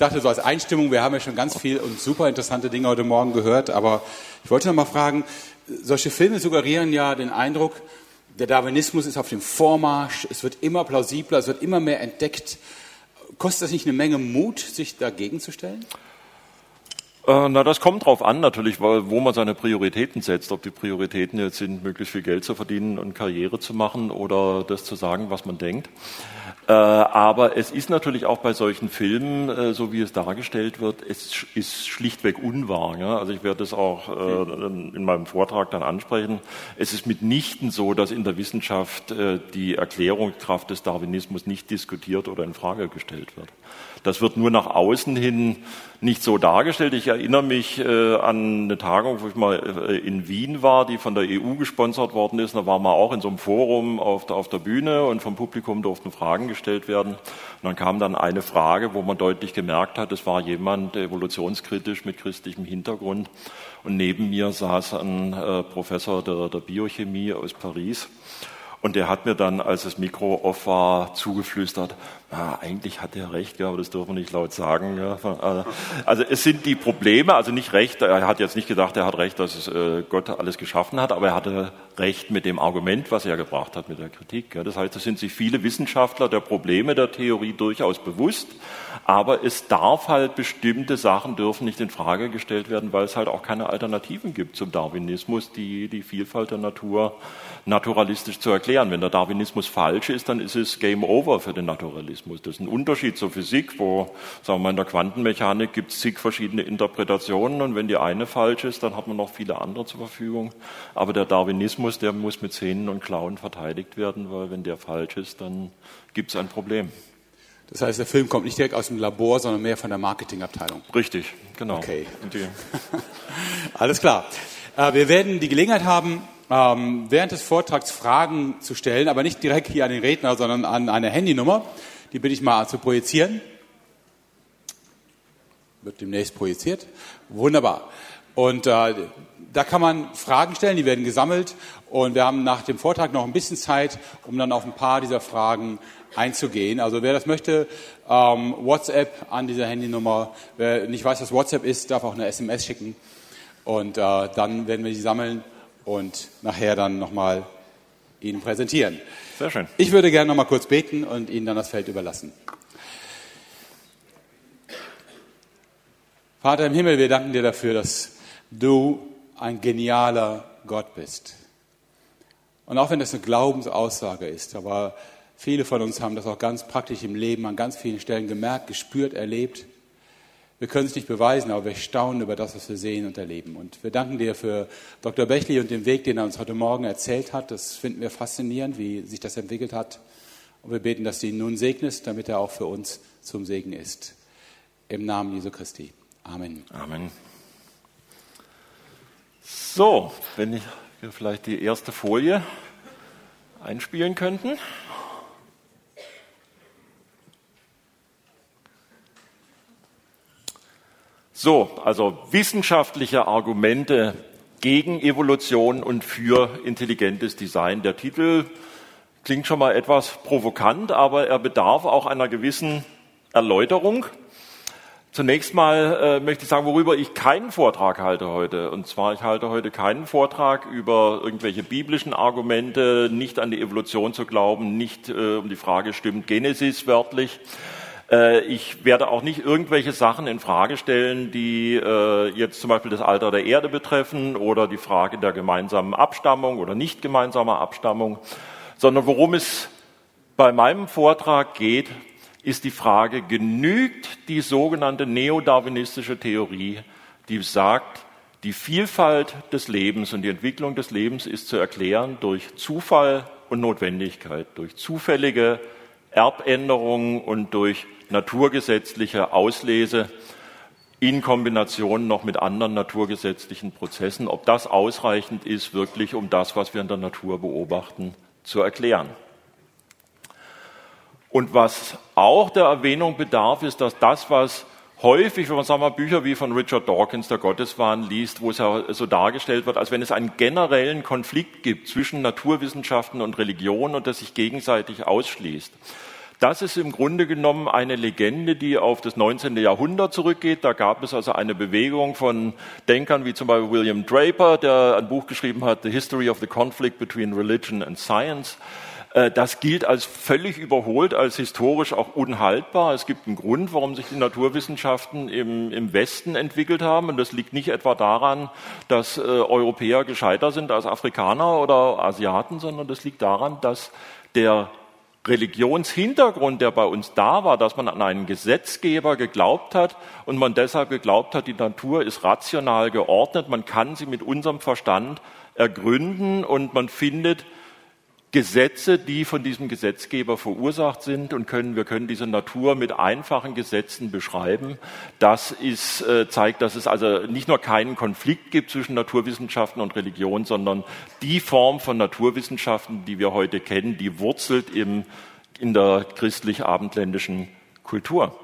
dachte so als Einstimmung, wir haben ja schon ganz viel und super interessante Dinge heute Morgen gehört, aber ich wollte noch mal fragen, solche Filme suggerieren ja den Eindruck, der Darwinismus ist auf dem Vormarsch, es wird immer plausibler, es wird immer mehr entdeckt. Kostet das nicht eine Menge Mut, sich dagegen zu stellen? Äh, na, das kommt drauf an natürlich, wo man seine Prioritäten setzt. Ob die Prioritäten jetzt sind, möglichst viel Geld zu verdienen und Karriere zu machen oder das zu sagen, was man denkt. Äh, aber es ist natürlich auch bei solchen Filmen, äh, so wie es dargestellt wird, es ist schlichtweg unwahr. Also ich werde das auch in meinem Vortrag dann ansprechen. Es ist mitnichten so, dass in der Wissenschaft die Erklärungskraft des Darwinismus nicht diskutiert oder in Frage gestellt wird. Das wird nur nach außen hin nicht so dargestellt. Ich erinnere mich äh, an eine Tagung, wo ich mal äh, in Wien war, die von der EU gesponsert worden ist. Da waren wir auch in so einem Forum auf der, auf der Bühne und vom Publikum durften Fragen gestellt werden. Und dann kam dann eine Frage, wo man deutlich gemerkt hat, es war jemand evolutionskritisch mit christlichem Hintergrund. Und neben mir saß ein äh, Professor der, der Biochemie aus Paris. Und der hat mir dann, als das Mikro off war, zugeflüstert, na, eigentlich hat er recht, ja, aber das dürfen wir nicht laut sagen. Ja. Also es sind die Probleme, also nicht recht, er hat jetzt nicht gesagt, er hat recht, dass es, äh, Gott alles geschaffen hat, aber er hatte recht mit dem Argument, was er gebracht hat, mit der Kritik. Ja. Das heißt, es sind sich viele Wissenschaftler der Probleme der Theorie durchaus bewusst, aber es darf halt bestimmte Sachen dürfen nicht in Frage gestellt werden, weil es halt auch keine Alternativen gibt zum Darwinismus, die die Vielfalt der Natur naturalistisch zu erklären. Wenn der Darwinismus falsch ist, dann ist es Game Over für den Naturalismus. Das ist ein Unterschied zur Physik, wo, sagen wir mal, in der Quantenmechanik gibt es zig verschiedene Interpretationen und wenn die eine falsch ist, dann hat man noch viele andere zur Verfügung. Aber der Darwinismus, der muss mit Zähnen und Klauen verteidigt werden, weil wenn der falsch ist, dann gibt es ein Problem. Das heißt, der Film kommt nicht direkt aus dem Labor, sondern mehr von der Marketingabteilung. Richtig, genau. Okay. Alles klar. Äh, wir werden die Gelegenheit haben, ähm, während des Vortrags Fragen zu stellen, aber nicht direkt hier an den Redner, sondern an eine Handynummer. Die bitte ich mal zu projizieren. Wird demnächst projiziert. Wunderbar. Und äh, da kann man Fragen stellen, die werden gesammelt. Und wir haben nach dem Vortrag noch ein bisschen Zeit, um dann auf ein paar dieser Fragen einzugehen. Also wer das möchte, ähm, WhatsApp an dieser Handynummer. Wer nicht weiß, was WhatsApp ist, darf auch eine SMS schicken. Und äh, dann werden wir sie sammeln und nachher dann nochmal Ihnen präsentieren. Sehr schön. Ich würde gerne nochmal kurz beten und Ihnen dann das Feld überlassen. Vater im Himmel, wir danken dir dafür, dass du ein genialer Gott bist. Und auch wenn das eine Glaubensaussage ist, aber viele von uns haben das auch ganz praktisch im Leben an ganz vielen Stellen gemerkt, gespürt, erlebt. Wir können es nicht beweisen, aber wir staunen über das, was wir sehen und erleben. Und wir danken dir für Dr. Bechli und den Weg, den er uns heute Morgen erzählt hat. Das finden wir faszinierend, wie sich das entwickelt hat. Und wir beten, dass du ihn nun segnest, damit er auch für uns zum Segen ist. Im Namen Jesu Christi. Amen. Amen. So, wenn wir vielleicht die erste Folie einspielen könnten. So, also wissenschaftliche Argumente gegen Evolution und für intelligentes Design. Der Titel klingt schon mal etwas provokant, aber er bedarf auch einer gewissen Erläuterung. Zunächst mal äh, möchte ich sagen, worüber ich keinen Vortrag halte heute. Und zwar, ich halte heute keinen Vortrag über irgendwelche biblischen Argumente, nicht an die Evolution zu glauben, nicht äh, um die Frage, stimmt Genesis wörtlich, äh, ich werde auch nicht irgendwelche Sachen in Frage stellen, die äh, jetzt zum Beispiel das Alter der Erde betreffen oder die Frage der gemeinsamen Abstammung oder nicht gemeinsamer Abstammung, sondern worum es bei meinem Vortrag geht, ist die Frage, genügt die sogenannte neodarwinistische Theorie, die sagt, die Vielfalt des Lebens und die Entwicklung des Lebens ist zu erklären durch Zufall und Notwendigkeit, durch zufällige Erbänderungen und durch naturgesetzliche Auslese in Kombination noch mit anderen naturgesetzlichen Prozessen, ob das ausreichend ist, wirklich um das, was wir in der Natur beobachten, zu erklären. Und was auch der Erwähnung bedarf, ist, dass das, was häufig, wenn man sagen wir, Bücher wie von Richard Dawkins, der Gotteswahn, liest, wo es ja so dargestellt wird, als wenn es einen generellen Konflikt gibt zwischen Naturwissenschaften und Religion und das sich gegenseitig ausschließt Das ist im Grunde genommen eine Legende, die auf das 19. Jahrhundert zurückgeht. Da gab es also eine Bewegung von Denkern wie zum Beispiel William Draper, der ein Buch geschrieben hat, The History of the Conflict Between Religion and Science. Äh, das gilt als völlig überholt, als historisch auch unhaltbar. Es gibt einen Grund, warum sich die Naturwissenschaften im, im Westen entwickelt haben. Und das liegt nicht etwa daran, dass äh, Europäer gescheiter sind als Afrikaner oder Asiaten, sondern das liegt daran, dass der Religionshintergrund, der bei uns da war, dass man an einen Gesetzgeber geglaubt hat und man deshalb geglaubt hat, die Natur ist rational geordnet, man kann sie mit unserem Verstand ergründen und man findet Gesetze, die von diesem Gesetzgeber verursacht sind und können, wir können diese Natur mit einfachen Gesetzen beschreiben. Das ist, äh, zeigt, dass es also nicht nur keinen Konflikt gibt zwischen Naturwissenschaften und Religion, sondern die Form von Naturwissenschaften, die wir heute kennen, die wurzelt im, in der christlich-abendländischen Kultur.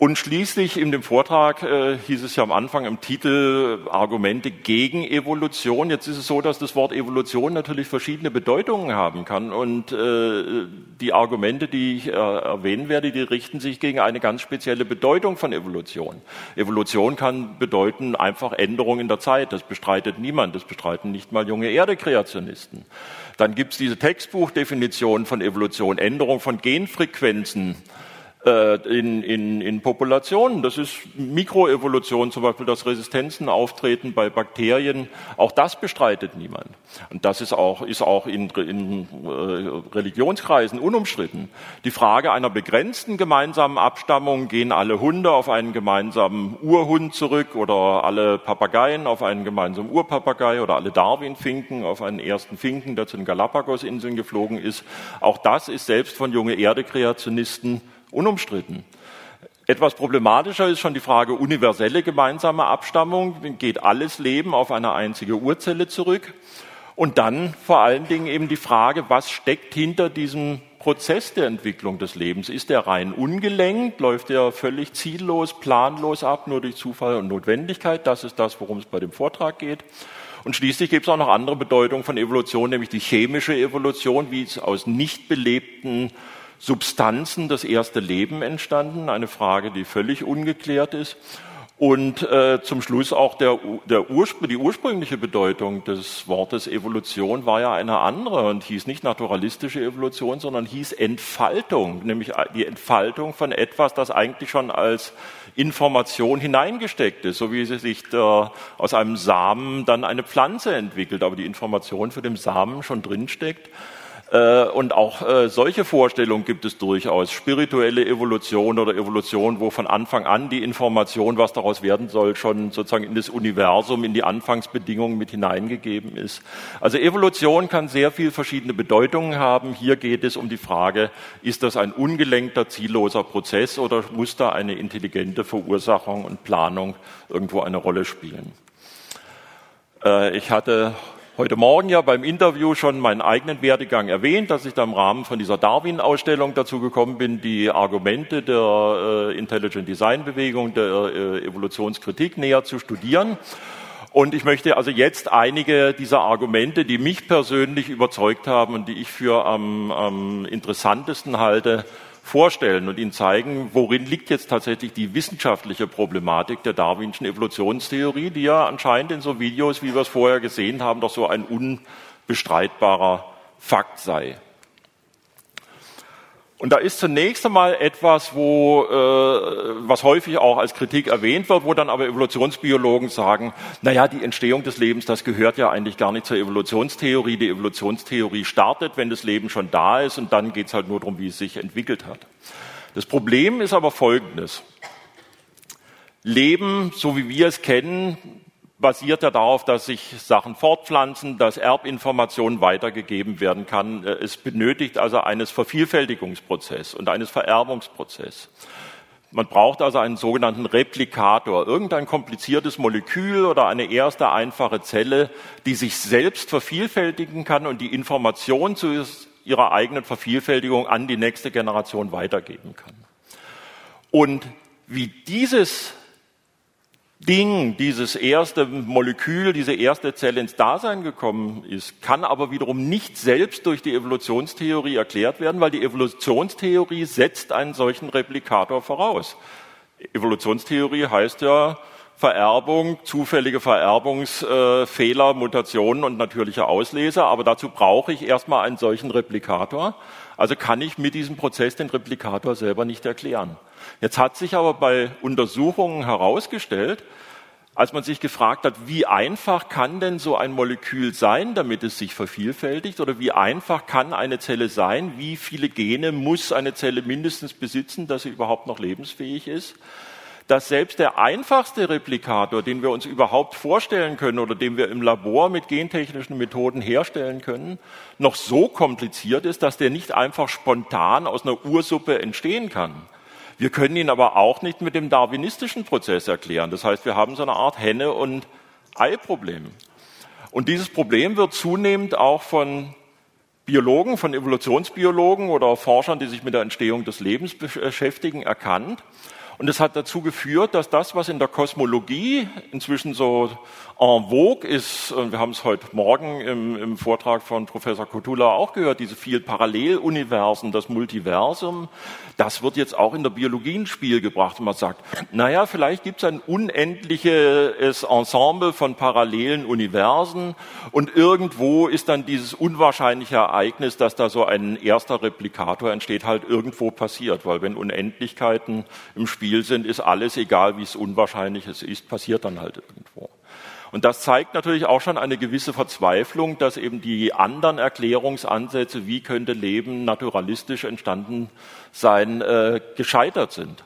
Und schließlich in dem Vortrag äh, hieß es ja am Anfang im Titel Argumente gegen Evolution. Jetzt ist es so, dass das Wort Evolution natürlich verschiedene Bedeutungen haben kann. Und äh, die Argumente, die ich äh, erwähnen werde, die richten sich gegen eine ganz spezielle Bedeutung von Evolution. Evolution kann bedeuten einfach Änderung in der Zeit. Das bestreitet niemand. Das bestreiten nicht mal junge Erdekreationisten. Dann gibt es diese Textbuchdefinition von Evolution, Änderung von Genfrequenzen äh, in, in, in Populationen. Das ist Mikroevolution, zum Beispiel, dass Resistenzen auftreten bei Bakterien. Auch das bestreitet niemand. Und das ist auch, ist auch in, in äh, Religionskreisen unumstritten. Die Frage einer begrenzten gemeinsamen Abstammung, gehen alle Hunde auf einen gemeinsamen Urhund zurück oder alle Papageien auf einen gemeinsamen Urpapagei oder alle Darwin-Finken auf einen ersten Finken, der zu den Galapagos-Inseln geflogen ist. Auch das ist selbst von junge Erde-Kreationisten unumstritten. Etwas problematischer ist schon die Frage universelle gemeinsame Abstammung. Geht alles Leben auf eine einzige Urzelle zurück? Und dann vor allen Dingen eben die Frage, was steckt hinter diesem Prozess der Entwicklung des Lebens? Ist der rein ungelenkt? Läuft der völlig ziellos, planlos ab, nur durch Zufall und Notwendigkeit? Das ist das, worum es bei dem Vortrag geht. Und schließlich gibt es auch noch andere Bedeutungen von Evolution, nämlich die chemische Evolution, wie es aus nicht belebten Substanzen das erste Leben entstanden, eine Frage, die völlig ungeklärt ist. Und äh, zum Schluss auch der, der Urspr die ursprüngliche Bedeutung des Wortes Evolution war ja eine andere und hieß nicht naturalistische Evolution, sondern hieß Entfaltung, nämlich die Entfaltung von etwas, das eigentlich schon als Information hineingesteckt ist, so wie sie sich da aus einem Samen dann eine Pflanze entwickelt, aber die Information für den Samen schon drinsteckt. Äh, und auch äh, solche Vorstellungen gibt es durchaus. Spirituelle Evolution oder Evolution, wo von Anfang an die Information, was daraus werden soll, schon sozusagen in das Universum, in die Anfangsbedingungen mit hineingegeben ist. Also Evolution kann sehr viel verschiedene Bedeutungen haben. Hier geht es um die Frage, ist das ein ungelenkter, zielloser Prozess oder muss da eine intelligente Verursachung und Planung irgendwo eine Rolle spielen? Äh, ich hatte heute Morgen ja beim Interview schon meinen eigenen Werdegang erwähnt, dass ich da im Rahmen von dieser Darwin-Ausstellung dazu gekommen bin, die Argumente der äh, Intelligent Design-Bewegung, der äh, Evolutionskritik näher zu studieren. Und ich möchte also jetzt einige dieser Argumente, die mich persönlich überzeugt haben und die ich für am, am interessantesten halte, vorstellen und Ihnen zeigen, worin liegt jetzt tatsächlich die wissenschaftliche Problematik der darwinschen Evolutionstheorie, die ja anscheinend in so Videos, wie wir es vorher gesehen haben, doch so ein unbestreitbarer Fakt sei. Und da ist zunächst einmal etwas, wo, äh, was häufig auch als Kritik erwähnt wird, wo dann aber Evolutionsbiologen sagen, na ja, die Entstehung des Lebens, das gehört ja eigentlich gar nicht zur Evolutionstheorie. Die Evolutionstheorie startet, wenn das Leben schon da ist und dann geht es halt nur darum, wie es sich entwickelt hat. Das Problem ist aber folgendes. Leben, so wie wir es kennen, basiert ja darauf, dass sich Sachen fortpflanzen, dass Erbinformationen weitergegeben werden kann. Äh, es benötigt also eines Vervielfältigungsprozess und eines Vererbungsprozess. Man braucht also einen sogenannten Replikator, irgendein kompliziertes Molekül oder eine erste einfache Zelle, die sich selbst vervielfältigen kann und die Information zu ihrer eigenen Vervielfältigung an die nächste Generation weitergeben kann. Und wie dieses Ding, dieses erste Molekül, diese erste Zelle ins Dasein gekommen ist, kann aber wiederum nicht selbst durch die Evolutionstheorie erklärt werden, weil die Evolutionstheorie setzt einen solchen Replikator voraus. Evolutionstheorie heißt ja Vererbung, zufällige Vererbungsfehler, Mutationen und natürliche Auslese, aber dazu brauche ich erstmal einen solchen Replikator. Also kann ich mit diesem Prozess den Replikator selber nicht erklären. Jetzt hat sich aber bei Untersuchungen herausgestellt, als man sich gefragt hat, wie einfach kann denn so ein Molekül sein, damit es sich vervielfältigt, oder wie einfach kann eine Zelle sein, wie viele Gene muss eine Zelle mindestens besitzen, dass sie überhaupt noch lebensfähig ist, dass selbst der einfachste Replikator, den wir uns überhaupt vorstellen können oder den wir im Labor mit gentechnischen Methoden herstellen können, noch so kompliziert ist, dass der nicht einfach spontan aus einer Ursuppe entstehen kann. Wir können ihn aber auch nicht mit dem darwinistischen Prozess erklären. Das heißt, wir haben so eine Art Henne- und Ei-Problem. Und dieses Problem wird zunehmend auch von Biologen, von Evolutionsbiologen oder Forschern, die sich mit der Entstehung des Lebens beschäftigen, erkannt. Und es hat dazu geführt, dass das, was in der Kosmologie inzwischen so en vogue ist, und wir haben es heute Morgen im, im Vortrag von Professor Kotula auch gehört, diese vielen Paralleluniversen, das Multiversum, das wird jetzt auch in der Biologie ins Spiel gebracht. Und man sagt, naja, vielleicht gibt es ein unendliches Ensemble von parallelen Universen und irgendwo ist dann dieses unwahrscheinliche Ereignis, dass da so ein erster Replikator entsteht, halt irgendwo passiert. Weil wenn Unendlichkeiten im Spiel sind, ist alles, egal wie es unwahrscheinlich ist, passiert dann halt irgendwo. Und das zeigt natürlich auch schon eine gewisse Verzweiflung, dass eben die anderen Erklärungsansätze, wie könnte Leben naturalistisch entstanden sein, äh, gescheitert sind.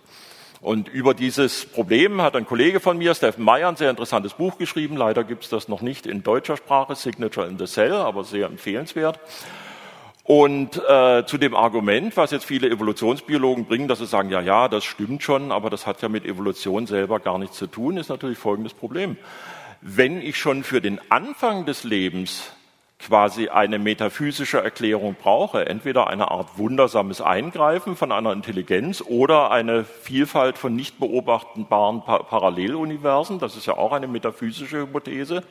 Und über dieses Problem hat ein Kollege von mir, Steffen Meyer, ein sehr interessantes Buch geschrieben. Leider gibt es das noch nicht in deutscher Sprache, Signature in the Cell, aber sehr empfehlenswert. Und äh, zu dem Argument, was jetzt viele Evolutionsbiologen bringen, dass sie sagen, ja, ja, das stimmt schon, aber das hat ja mit Evolution selber gar nichts zu tun, ist natürlich folgendes Problem. Wenn ich schon für den Anfang des Lebens quasi eine metaphysische Erklärung brauche, entweder eine Art wundersames Eingreifen von einer Intelligenz oder eine Vielfalt von nicht beobachtbaren Paralleluniversen, das ist ja auch eine metaphysische Hypothese,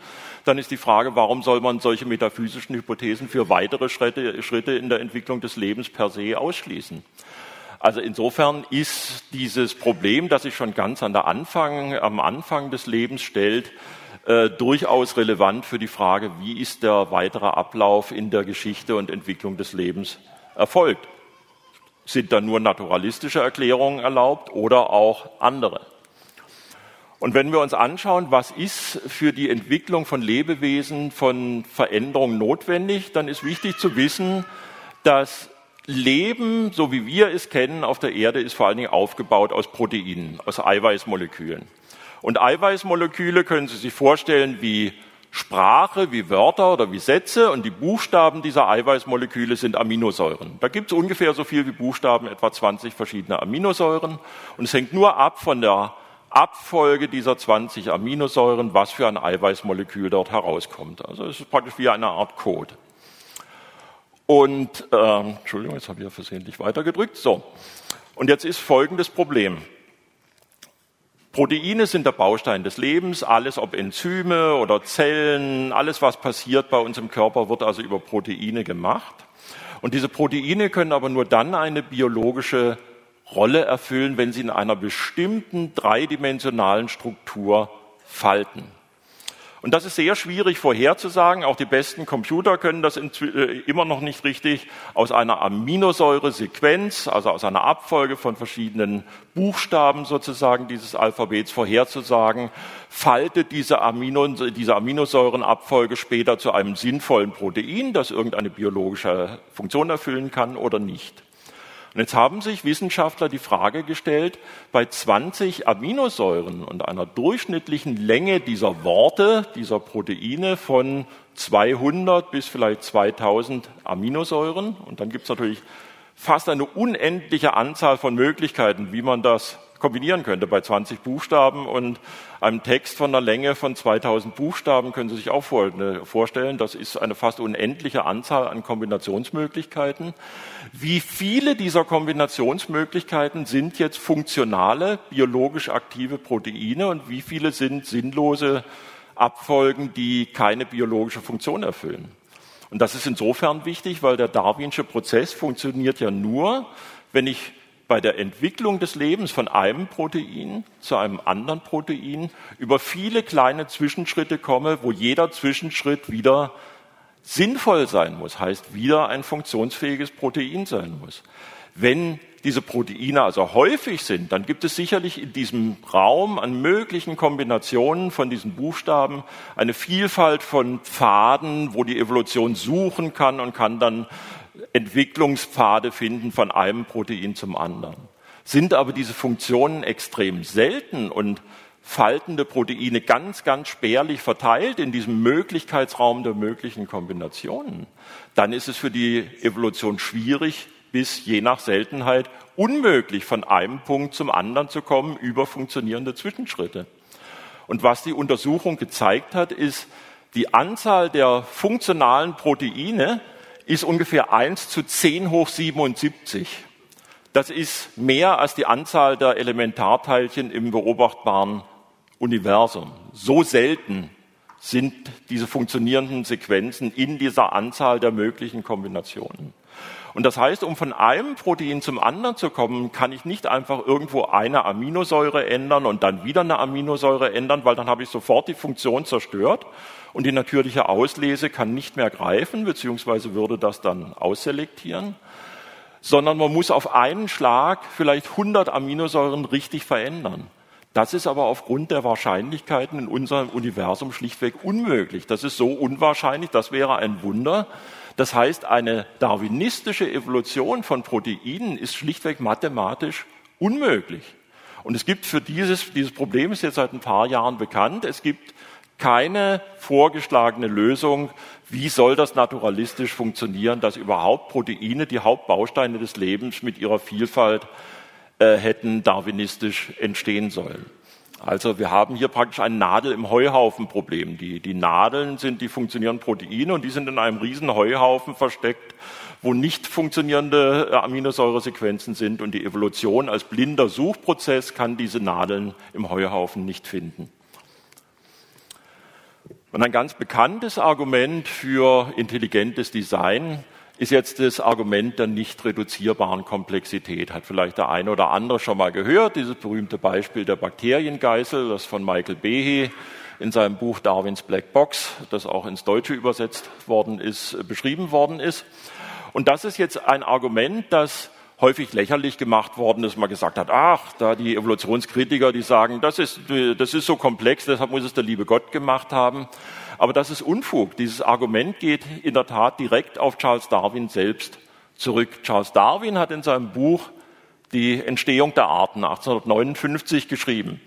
dann ist die Frage, warum soll man solche metaphysischen Hypothesen für weitere Schritte, Schritte in der Entwicklung des Lebens per se ausschließen? Also insofern ist dieses Problem, das sich schon ganz an der Anfang, am Anfang des Lebens stellt, äh, durchaus relevant für die Frage, wie ist der weitere Ablauf in der Geschichte und Entwicklung des Lebens erfolgt. Sind da nur naturalistische Erklärungen erlaubt oder auch andere? Und wenn wir uns anschauen, was ist für die Entwicklung von Lebewesen, von Veränderungen notwendig, dann ist wichtig zu wissen, dass Leben, so wie wir es kennen, auf der Erde ist vor allen Dingen aufgebaut aus Proteinen, aus Eiweißmolekülen. Und Eiweißmoleküle können Sie sich vorstellen wie Sprache, wie Wörter oder wie Sätze und die Buchstaben dieser Eiweißmoleküle sind Aminosäuren. Da gibt es ungefähr so viel wie Buchstaben, etwa 20 verschiedene Aminosäuren und es hängt nur ab von der Abfolge dieser 20 Aminosäuren, was für ein Eiweißmolekül dort herauskommt. Also es ist praktisch wie eine Art Code. Und, äh, Entschuldigung, jetzt habe ich ja versehentlich weitergedrückt. So, und jetzt ist folgendes Problem. Proteine sind der Baustein des Lebens. Alles, ob Enzyme oder Zellen, alles, was passiert bei uns im Körper, wird also über Proteine gemacht. Und diese Proteine können aber nur dann eine biologische Rolle erfüllen, wenn sie in einer bestimmten dreidimensionalen Struktur falten. Und das ist sehr schwierig vorherzusagen. Auch die besten Computer können das äh, immer noch nicht richtig aus einer Aminosäuresequenz, also aus einer Abfolge von verschiedenen Buchstaben sozusagen dieses Alphabets vorherzusagen, faltet diese, Amino, diese Aminosäurenabfolge später zu einem sinnvollen Protein, das irgendeine biologische Funktion erfüllen kann oder nicht. Und jetzt haben sich Wissenschaftler die Frage gestellt, bei 20 Aminosäuren und einer durchschnittlichen Länge dieser Worte, dieser Proteine von 200 bis vielleicht 2000 Aminosäuren, und dann gibt es natürlich fast eine unendliche Anzahl von Möglichkeiten, wie man das kombinieren könnte. Bei 20 Buchstaben und einem Text von einer Länge von 2000 Buchstaben können Sie sich auch vorstellen, das ist eine fast unendliche Anzahl an Kombinationsmöglichkeiten. Wie viele dieser Kombinationsmöglichkeiten sind jetzt funktionale, biologisch aktive Proteine und wie viele sind sinnlose Abfolgen, die keine biologische Funktion erfüllen? Und das ist insofern wichtig, weil der Darwinsche Prozess funktioniert ja nur, wenn ich bei der Entwicklung des Lebens von einem Protein zu einem anderen Protein über viele kleine Zwischenschritte komme, wo jeder Zwischenschritt wieder sinnvoll sein muss, heißt wieder ein funktionsfähiges Protein sein muss. Wenn diese Proteine also häufig sind, dann gibt es sicherlich in diesem Raum an möglichen Kombinationen von diesen Buchstaben eine Vielfalt von Pfaden, wo die Evolution suchen kann und kann dann Entwicklungspfade finden von einem Protein zum anderen. Sind aber diese Funktionen extrem selten und faltende Proteine ganz, ganz spärlich verteilt in diesem Möglichkeitsraum der möglichen Kombinationen, dann ist es für die Evolution schwierig, bis je nach Seltenheit unmöglich von einem Punkt zum anderen zu kommen über funktionierende Zwischenschritte. Und was die Untersuchung gezeigt hat, ist, die Anzahl der funktionalen Proteine ist ungefähr 1 zu 10 hoch 77. Das ist mehr als die Anzahl der Elementarteilchen im beobachtbaren Universum. So selten sind diese funktionierenden Sequenzen in dieser Anzahl der möglichen Kombinationen. Und das heißt, um von einem Protein zum anderen zu kommen, kann ich nicht einfach irgendwo eine Aminosäure ändern und dann wieder eine Aminosäure ändern, weil dann habe ich sofort die Funktion zerstört und die natürliche Auslese kann nicht mehr greifen, beziehungsweise würde das dann ausselektieren, sondern man muss auf einen Schlag vielleicht 100 Aminosäuren richtig verändern. Das ist aber aufgrund der Wahrscheinlichkeiten in unserem Universum schlichtweg unmöglich. Das ist so unwahrscheinlich, das wäre ein Wunder. Das heißt, eine darwinistische Evolution von Proteinen ist schlichtweg mathematisch unmöglich. Und es gibt für dieses, dieses Problem ist jetzt seit ein paar Jahren bekannt, es gibt keine vorgeschlagene Lösung, wie soll das naturalistisch funktionieren, dass überhaupt Proteine, die Hauptbausteine des Lebens mit ihrer Vielfalt äh, hätten darwinistisch entstehen sollen. Also wir haben hier praktisch ein Nadel im Heuhaufen-Problem. Die, die Nadeln sind die funktionierenden Proteine und die sind in einem riesen Heuhaufen versteckt, wo nicht funktionierende äh, Aminosäuresequenzen sind und die Evolution als blinder Suchprozess kann diese Nadeln im Heuhaufen nicht finden. Und ein ganz bekanntes Argument für intelligentes Design ist jetzt das Argument der nicht reduzierbaren Komplexität. Hat vielleicht der eine oder andere schon mal gehört, dieses berühmte Beispiel der Bakteriengeißel, das von Michael Behe in seinem Buch Darwins Black Box, das auch ins Deutsche übersetzt worden ist, beschrieben worden ist. Und das ist jetzt ein Argument, das häufig lächerlich gemacht worden ist, man gesagt hat, ach, da die Evolutionskritiker, die sagen, das ist, das ist so komplex, deshalb muss es der liebe Gott gemacht haben. Aber das ist Unfug. Dieses Argument geht in der Tat direkt auf Charles Darwin selbst zurück. Charles Darwin hat in seinem Buch die Entstehung der Arten 1859 geschrieben.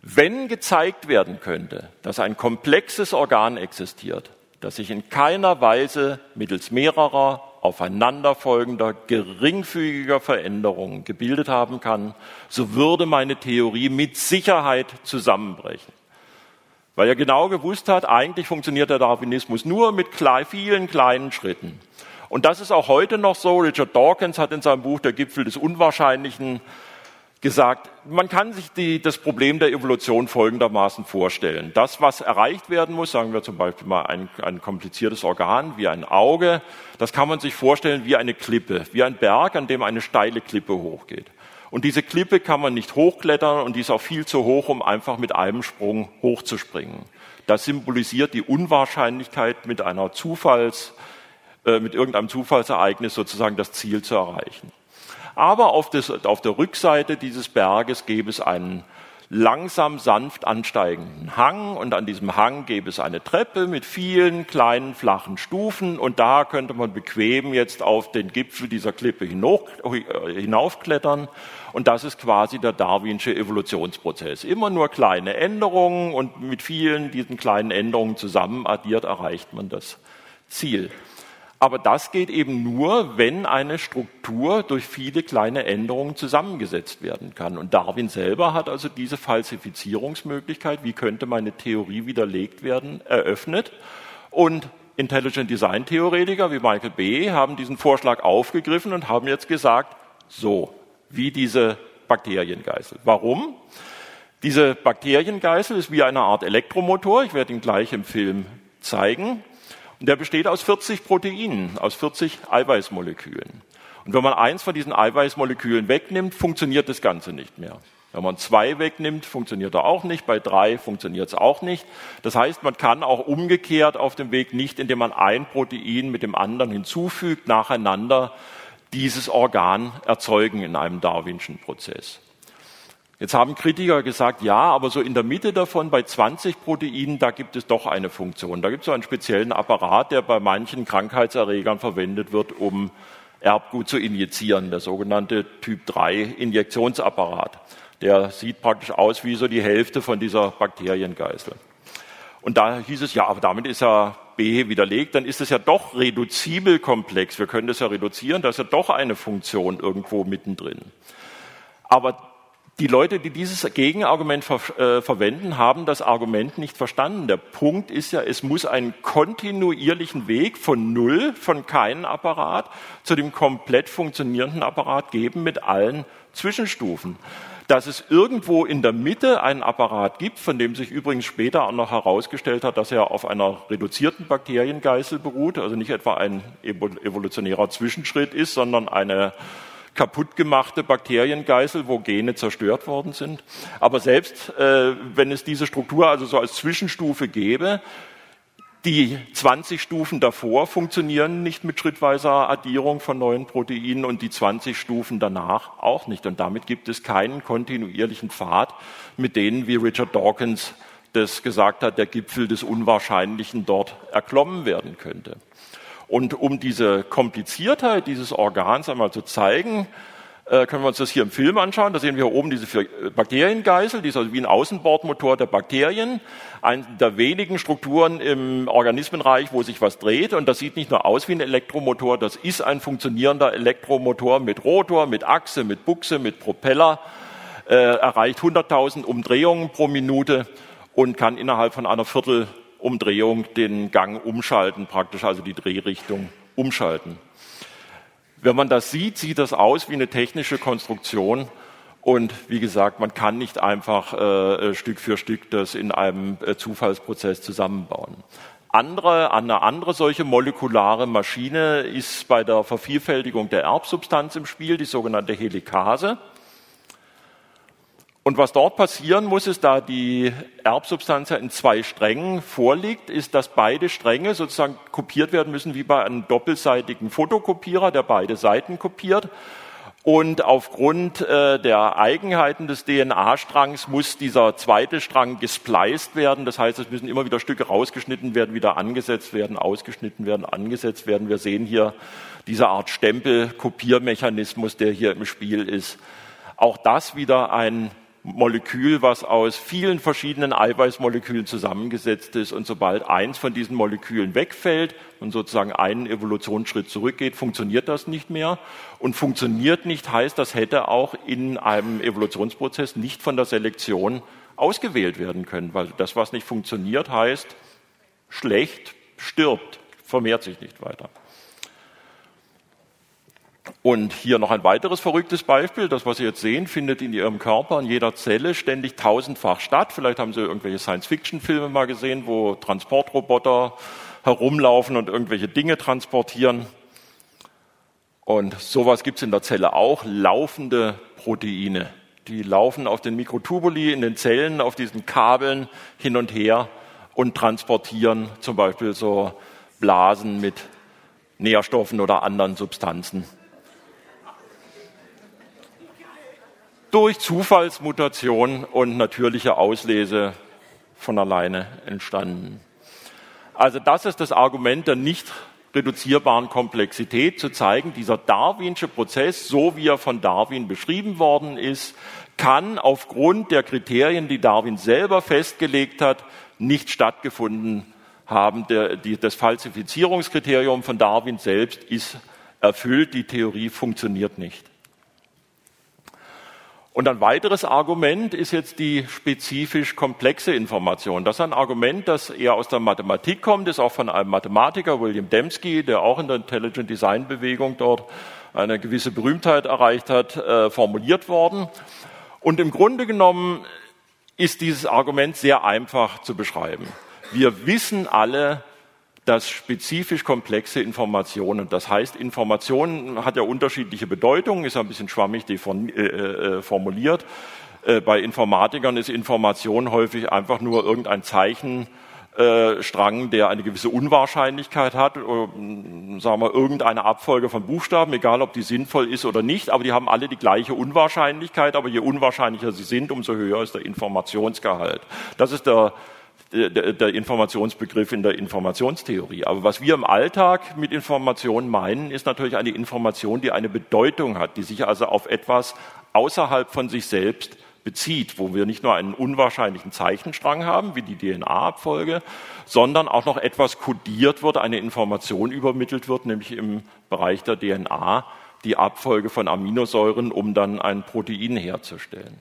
Wenn gezeigt werden könnte, dass ein komplexes Organ existiert, das sich in keiner Weise mittels mehrerer aufeinanderfolgender, geringfügiger Veränderungen gebildet haben kann, so würde meine Theorie mit Sicherheit zusammenbrechen. Weil er genau gewusst hat, eigentlich funktioniert der Darwinismus nur mit vielen kleinen Schritten. Und das ist auch heute noch so. Richard Dawkins hat in seinem Buch Der Gipfel des Unwahrscheinlichen gesagt, man kann sich die, das Problem der Evolution folgendermaßen vorstellen. Das, was erreicht werden muss, sagen wir zum Beispiel mal ein, ein kompliziertes Organ wie ein Auge, das kann man sich vorstellen wie eine Klippe, wie ein Berg, an dem eine steile Klippe hochgeht. Und diese Klippe kann man nicht hochklettern und die ist auch viel zu hoch, um einfach mit einem Sprung hochzuspringen. Das symbolisiert die Unwahrscheinlichkeit, mit einer Zufalls, äh, mit irgendeinem Zufallsereignis sozusagen das Ziel zu erreichen. Aber auf, das, auf der Rückseite dieses Berges gäbe es einen langsam sanft ansteigenden Hang und an diesem Hang gäbe es eine Treppe mit vielen kleinen flachen Stufen und da könnte man bequem jetzt auf den Gipfel dieser Klippe hinaufklettern und das ist quasi der darwinsche Evolutionsprozess. Immer nur kleine Änderungen und mit vielen diesen kleinen Änderungen zusammen addiert erreicht man das Ziel. Aber das geht eben nur, wenn eine Struktur durch viele kleine Änderungen zusammengesetzt werden kann. Und Darwin selber hat also diese Falsifizierungsmöglichkeit, wie könnte meine Theorie widerlegt werden, eröffnet. Und Intelligent Design Theoretiker wie Michael B. haben diesen Vorschlag aufgegriffen und haben jetzt gesagt, so, wie diese Bakteriengeißel. Warum? Diese Bakteriengeißel ist wie eine Art Elektromotor. Ich werde ihn gleich im Film zeigen. Und der besteht aus 40 Proteinen, aus 40 Eiweißmolekülen. Und wenn man eins von diesen Eiweißmolekülen wegnimmt, funktioniert das Ganze nicht mehr. Wenn man zwei wegnimmt, funktioniert er auch nicht. Bei drei funktioniert es auch nicht. Das heißt, man kann auch umgekehrt auf dem Weg nicht, indem man ein Protein mit dem anderen hinzufügt, nacheinander dieses Organ erzeugen in einem Darwinschen Prozess. Jetzt haben Kritiker gesagt, ja, aber so in der Mitte davon, bei 20 Proteinen, da gibt es doch eine Funktion. Da gibt es so einen speziellen Apparat, der bei manchen Krankheitserregern verwendet wird, um Erbgut zu injizieren, der sogenannte Typ 3 Injektionsapparat. Der sieht praktisch aus wie so die Hälfte von dieser Bakteriengeißel. Und da hieß es, ja, aber damit ist ja B widerlegt, dann ist es ja doch reduzibel komplex. Wir können das ja reduzieren, da ist ja doch eine Funktion irgendwo mittendrin. Aber die Leute, die dieses Gegenargument ver äh, verwenden, haben das Argument nicht verstanden. Der Punkt ist ja, es muss einen kontinuierlichen Weg von Null, von keinem Apparat, zu dem komplett funktionierenden Apparat geben mit allen Zwischenstufen. Dass es irgendwo in der Mitte einen Apparat gibt, von dem sich übrigens später auch noch herausgestellt hat, dass er auf einer reduzierten Bakteriengeißel beruht, also nicht etwa ein evolutionärer Zwischenschritt ist, sondern eine kaputtgemachte Bakteriengeißel, wo Gene zerstört worden sind. Aber selbst äh, wenn es diese Struktur also so als Zwischenstufe gäbe, die 20 Stufen davor funktionieren nicht mit schrittweiser Addierung von neuen Proteinen und die 20 Stufen danach auch nicht. Und damit gibt es keinen kontinuierlichen Pfad, mit denen, wie Richard Dawkins das gesagt hat, der Gipfel des Unwahrscheinlichen dort erklommen werden könnte. Und um diese Kompliziertheit dieses Organs einmal zu zeigen, äh, können wir uns das hier im Film anschauen. Da sehen wir hier oben diese äh, Bakteriengeißel, die ist also wie ein Außenbordmotor der Bakterien. Eine der wenigen Strukturen im Organismenreich, wo sich was dreht. Und das sieht nicht nur aus wie ein Elektromotor, das ist ein funktionierender Elektromotor mit Rotor, mit Achse, mit Buchse, mit Propeller, äh, erreicht 100.000 Umdrehungen pro Minute und kann innerhalb von einer Viertel Umdrehung den Gang umschalten, praktisch also die Drehrichtung umschalten. Wenn man das sieht, sieht das aus wie eine technische Konstruktion. Und wie gesagt, man kann nicht einfach äh, Stück für Stück das in einem äh, Zufallsprozess zusammenbauen. Andere, eine andere solche molekulare Maschine ist bei der Vervielfältigung der Erbsubstanz im Spiel, die sogenannte Helikase. Und was dort passieren muss, ist, da die Erbsubstanz ja in zwei Strängen vorliegt, ist, dass beide Stränge sozusagen kopiert werden müssen wie bei einem doppelseitigen Fotokopierer, der beide Seiten kopiert. Und aufgrund äh, der Eigenheiten des DNA-Strangs muss dieser zweite Strang gespliced werden. Das heißt, es müssen immer wieder Stücke rausgeschnitten werden, wieder angesetzt werden, ausgeschnitten werden, angesetzt werden. Wir sehen hier diese Art Stempel-Kopiermechanismus, der hier im Spiel ist. Auch das wieder ein Molekül, was aus vielen verschiedenen Eiweißmolekülen zusammengesetzt ist. Und sobald eins von diesen Molekülen wegfällt und sozusagen einen Evolutionsschritt zurückgeht, funktioniert das nicht mehr. Und funktioniert nicht heißt, das hätte auch in einem Evolutionsprozess nicht von der Selektion ausgewählt werden können, weil das, was nicht funktioniert, heißt schlecht, stirbt, vermehrt sich nicht weiter. Und hier noch ein weiteres verrücktes Beispiel. Das, was Sie jetzt sehen, findet in Ihrem Körper in jeder Zelle ständig tausendfach statt. Vielleicht haben Sie irgendwelche Science-Fiction-Filme mal gesehen, wo Transportroboter herumlaufen und irgendwelche Dinge transportieren. Und sowas gibt es in der Zelle auch, laufende Proteine. Die laufen auf den Mikrotubuli in den Zellen, auf diesen Kabeln hin und her und transportieren zum Beispiel so Blasen mit Nährstoffen oder anderen Substanzen durch Zufallsmutation und natürliche Auslese von alleine entstanden. Also das ist das Argument der nicht reduzierbaren Komplexität, zu zeigen, dieser Darwinsche Prozess, so wie er von Darwin beschrieben worden ist, kann aufgrund der Kriterien, die Darwin selber festgelegt hat, nicht stattgefunden haben, der, die, das Falsifizierungskriterium von Darwin selbst ist erfüllt, die Theorie funktioniert nicht. Und ein weiteres Argument ist jetzt die spezifisch komplexe Information. Das ist ein Argument, das eher aus der Mathematik kommt, ist auch von einem Mathematiker, William Dembski, der auch in der Intelligent Design Bewegung dort eine gewisse Berühmtheit erreicht hat, äh, formuliert worden. Und im Grunde genommen ist dieses Argument sehr einfach zu beschreiben. Wir wissen alle, dass spezifisch komplexe Informationen, das heißt, Informationen hat ja unterschiedliche Bedeutungen, ist ein bisschen schwammig äh, äh, formuliert. Äh, bei Informatikern ist Information häufig einfach nur irgendein Zeichenstrang, der eine gewisse Unwahrscheinlichkeit hat, oder, sagen wir, irgendeine Abfolge von Buchstaben, egal ob die sinnvoll ist oder nicht, aber die haben alle die gleiche Unwahrscheinlichkeit, aber je unwahrscheinlicher sie sind, umso höher ist der Informationsgehalt. Das ist der der, der Informationsbegriff in der Informationstheorie. Aber was wir im Alltag mit Information meinen, ist natürlich eine Information, die eine Bedeutung hat, die sich also auf etwas außerhalb von sich selbst bezieht, wo wir nicht nur einen unwahrscheinlichen Zeichenstrang haben, wie die DNA-Abfolge, sondern auch noch etwas kodiert wird, eine Information übermittelt wird, nämlich im Bereich der DNA, die Abfolge von Aminosäuren, um dann ein Protein herzustellen.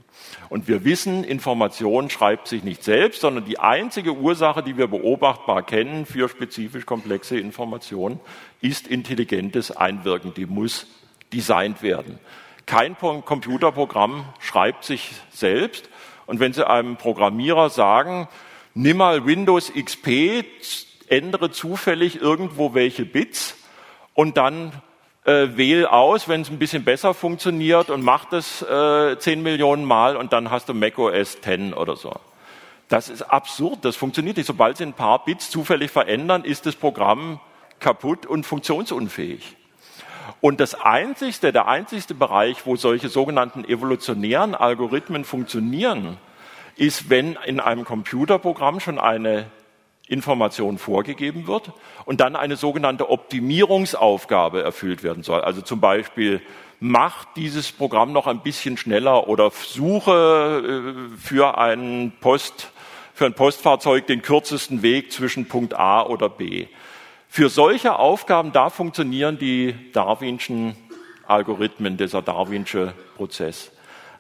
Und wir wissen, Information schreibt sich nicht selbst, sondern die einzige Ursache, die wir beobachtbar kennen für spezifisch komplexe Informationen, ist intelligentes Einwirken. Die muss designt werden. Kein Computerprogramm schreibt sich selbst. Und wenn Sie einem Programmierer sagen, nimm mal Windows XP, ändere zufällig irgendwo welche Bits und dann äh, wähl aus, wenn es ein bisschen besser funktioniert und mach das äh, 10 Millionen Mal und dann hast du macOS 10 oder so. Das ist absurd, das funktioniert nicht. Sobald Sie ein paar Bits zufällig verändern, ist das Programm kaputt und funktionsunfähig. Und das einzigste, der einzigste Bereich, wo solche sogenannten evolutionären Algorithmen funktionieren, ist, wenn in einem Computerprogramm schon eine Information vorgegeben wird und dann eine sogenannte Optimierungsaufgabe erfüllt werden soll. Also zum Beispiel macht dieses Programm noch ein bisschen schneller oder suche äh, für ein Post, für ein Postfahrzeug den kürzesten Weg zwischen Punkt A oder B. Für solche Aufgaben, da funktionieren die Darwinschen Algorithmen, dieser Darwinsche Prozess.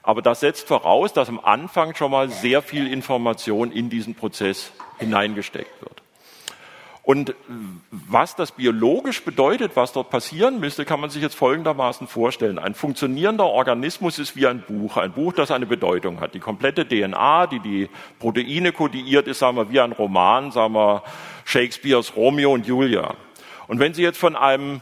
Aber das setzt voraus, dass am Anfang schon mal sehr viel Information in diesen Prozess hineingesteckt wird. Und was das biologisch bedeutet, was dort passieren müsste, kann man sich jetzt folgendermaßen vorstellen. Ein funktionierender Organismus ist wie ein Buch, ein Buch, das eine Bedeutung hat. Die komplette DNA, die die Proteine kodiert, ist, sagen wir, wie ein Roman, sagen wir, Shakespeares Romeo und Julia. Und wenn Sie jetzt von einem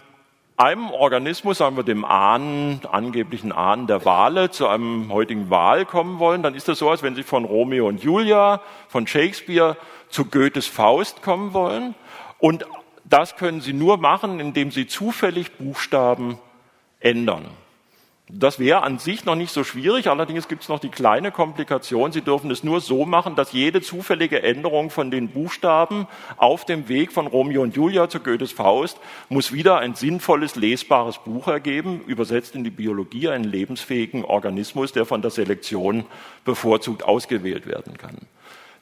einem Organismus, sagen wir dem Ahnen, angeblichen Ahnen der Wale, zu einem heutigen Wal kommen wollen, dann ist das so, als wenn Sie von Romeo und Julia, von Shakespeare zu Goethes Faust kommen wollen. Und das können Sie nur machen, indem Sie zufällig Buchstaben ändern. Das wäre an sich noch nicht so schwierig, allerdings gibt es noch die kleine Komplikation. Sie dürfen es nur so machen, dass jede zufällige Änderung von den Buchstaben auf dem Weg von Romeo und Julia zu Goethes Faust muss wieder ein sinnvolles, lesbares Buch ergeben, übersetzt in die Biologie, einen lebensfähigen Organismus, der von der Selektion bevorzugt ausgewählt werden kann.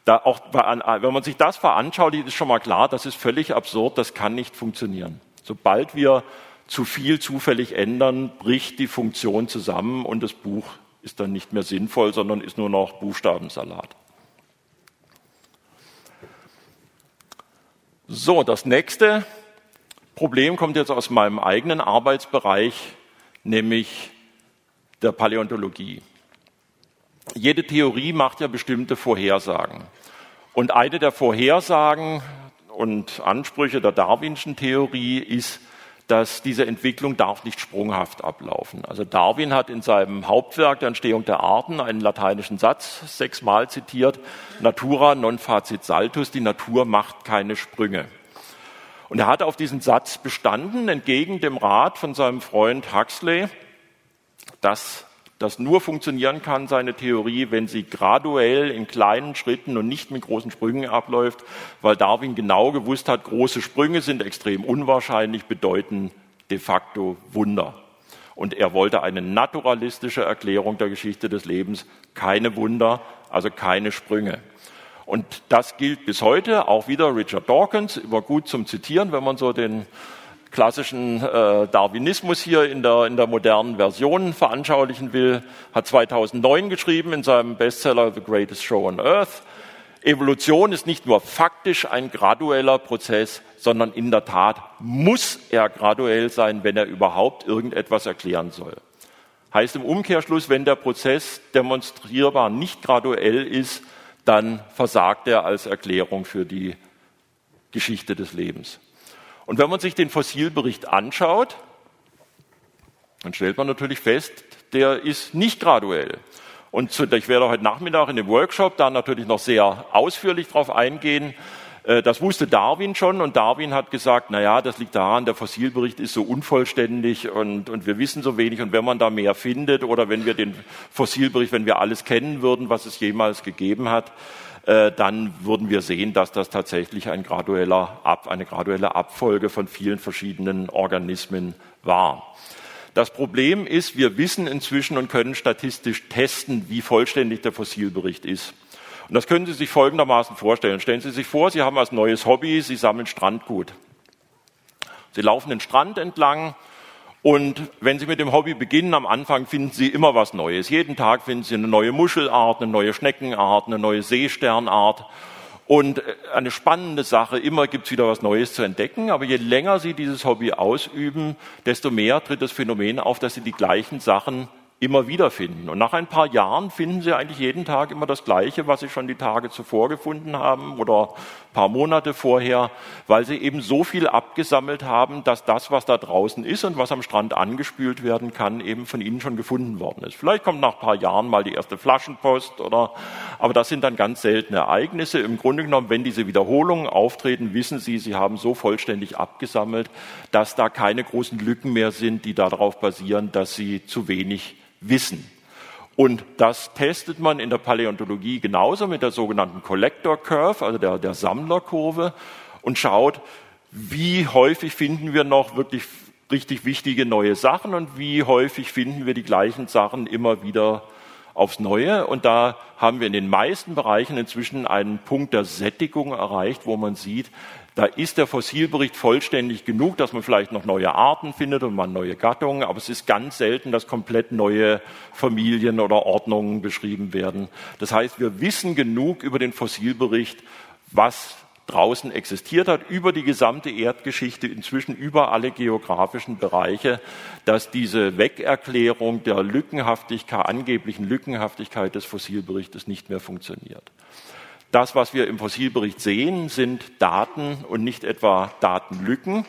Da auch, wenn man sich das veranschaulicht, ist schon mal klar, das ist völlig absurd, das kann nicht funktionieren. Sobald wir zu viel zufällig ändern, bricht die Funktion zusammen und das Buch ist dann nicht mehr sinnvoll, sondern ist nur noch Buchstabensalat. So, das nächste Problem kommt jetzt aus meinem eigenen Arbeitsbereich, nämlich der Paläontologie. Jede Theorie macht ja bestimmte Vorhersagen. Und eine der Vorhersagen und Ansprüche der Darwinschen Theorie ist, dass diese Entwicklung darf nicht sprunghaft ablaufen. Also Darwin hat in seinem Hauptwerk der Entstehung der Arten einen lateinischen Satz sechsmal zitiert, Natura non facit saltus, die Natur macht keine Sprünge. Und er hat auf diesen Satz bestanden, entgegen dem Rat von seinem Freund Huxley, dass das nur funktionieren kann, seine Theorie, wenn sie graduell in kleinen Schritten und nicht mit großen Sprüngen abläuft, weil Darwin genau gewusst hat, große Sprünge sind extrem unwahrscheinlich, bedeuten de facto Wunder. Und er wollte eine naturalistische Erklärung der Geschichte des Lebens, keine Wunder, also keine Sprünge. Und das gilt bis heute, auch wieder Richard Dawkins, immer gut zum Zitieren, wenn man so den klassischen äh, Darwinismus hier in der, in der modernen Version veranschaulichen will, hat 2009 geschrieben in seinem Bestseller The Greatest Show on Earth. Evolution ist nicht nur faktisch ein gradueller Prozess, sondern in der Tat muss er graduell sein, wenn er überhaupt irgendetwas erklären soll. Heißt im Umkehrschluss, wenn der Prozess demonstrierbar nicht graduell ist, dann versagt er als Erklärung für die Geschichte des Lebens. Und wenn man sich den Fossilbericht anschaut, dann stellt man natürlich fest, der ist nicht graduell. Und ich werde heute Nachmittag in dem Workshop da natürlich noch sehr ausführlich darauf eingehen. Äh, das wusste Darwin schon und Darwin hat gesagt, na ja, das liegt daran, der Fossilbericht ist so unvollständig und, und wir wissen so wenig und wenn man da mehr findet oder wenn wir den Fossilbericht, wenn wir alles kennen würden, was es jemals gegeben hat, äh, dann würden wir sehen, dass das tatsächlich ein gradueller Ab, eine graduelle Abfolge von vielen verschiedenen Organismen war. Das Problem ist, wir wissen inzwischen und können statistisch testen, wie vollständig der Fossilbericht ist. Und das können Sie sich folgendermaßen vorstellen. Stellen Sie sich vor, Sie haben als neues Hobby, Sie sammeln Strandgut. Sie laufen den Strand entlang und wenn Sie mit dem Hobby beginnen, am Anfang finden Sie immer was Neues. Jeden Tag finden Sie eine neue Muschelart, eine neue Schneckenart, eine neue Seesternart. Und äh, eine spannende Sache, immer gibt es wieder was Neues zu entdecken, aber je länger Sie dieses Hobby ausüben, desto mehr tritt das Phänomen auf, dass Sie die gleichen Sachen immer wieder finden. Und nach ein paar Jahren finden Sie eigentlich jeden Tag immer das Gleiche, was Sie schon die Tage zuvor gefunden haben oder ein paar Monate vorher, weil Sie eben so viel abgesammelt haben, dass das, was da draußen ist und was am Strand angespült werden kann, eben von Ihnen schon gefunden worden ist. Vielleicht kommt nach ein paar Jahren mal die erste Flaschenpost oder, aber das sind dann ganz seltene Ereignisse. Im Grunde genommen, wenn diese Wiederholungen auftreten, wissen Sie, Sie haben so vollständig abgesammelt, dass da keine großen Lücken mehr sind, die darauf basieren, dass Sie zu wenig Wissen. Und das testet man in der Paläontologie genauso mit der sogenannten Collector Curve, also der, der Sammlerkurve, und schaut, wie häufig finden wir noch wirklich richtig wichtige neue Sachen und wie häufig finden wir die gleichen Sachen immer wieder aufs Neue. Und da haben wir in den meisten Bereichen inzwischen einen Punkt der Sättigung erreicht, wo man sieht, da ist der Fossilbericht vollständig genug, dass man vielleicht noch neue Arten findet und man neue Gattungen, aber es ist ganz selten, dass komplett neue Familien oder Ordnungen beschrieben werden. Das heißt, wir wissen genug über den Fossilbericht, was draußen existiert hat, über die gesamte Erdgeschichte, inzwischen über alle geografischen Bereiche, dass diese Wegerklärung der Lückenhaftigkeit, angeblichen Lückenhaftigkeit des Fossilberichtes nicht mehr funktioniert. Das, was wir im Fossilbericht sehen, sind Daten und nicht etwa Datenlücken.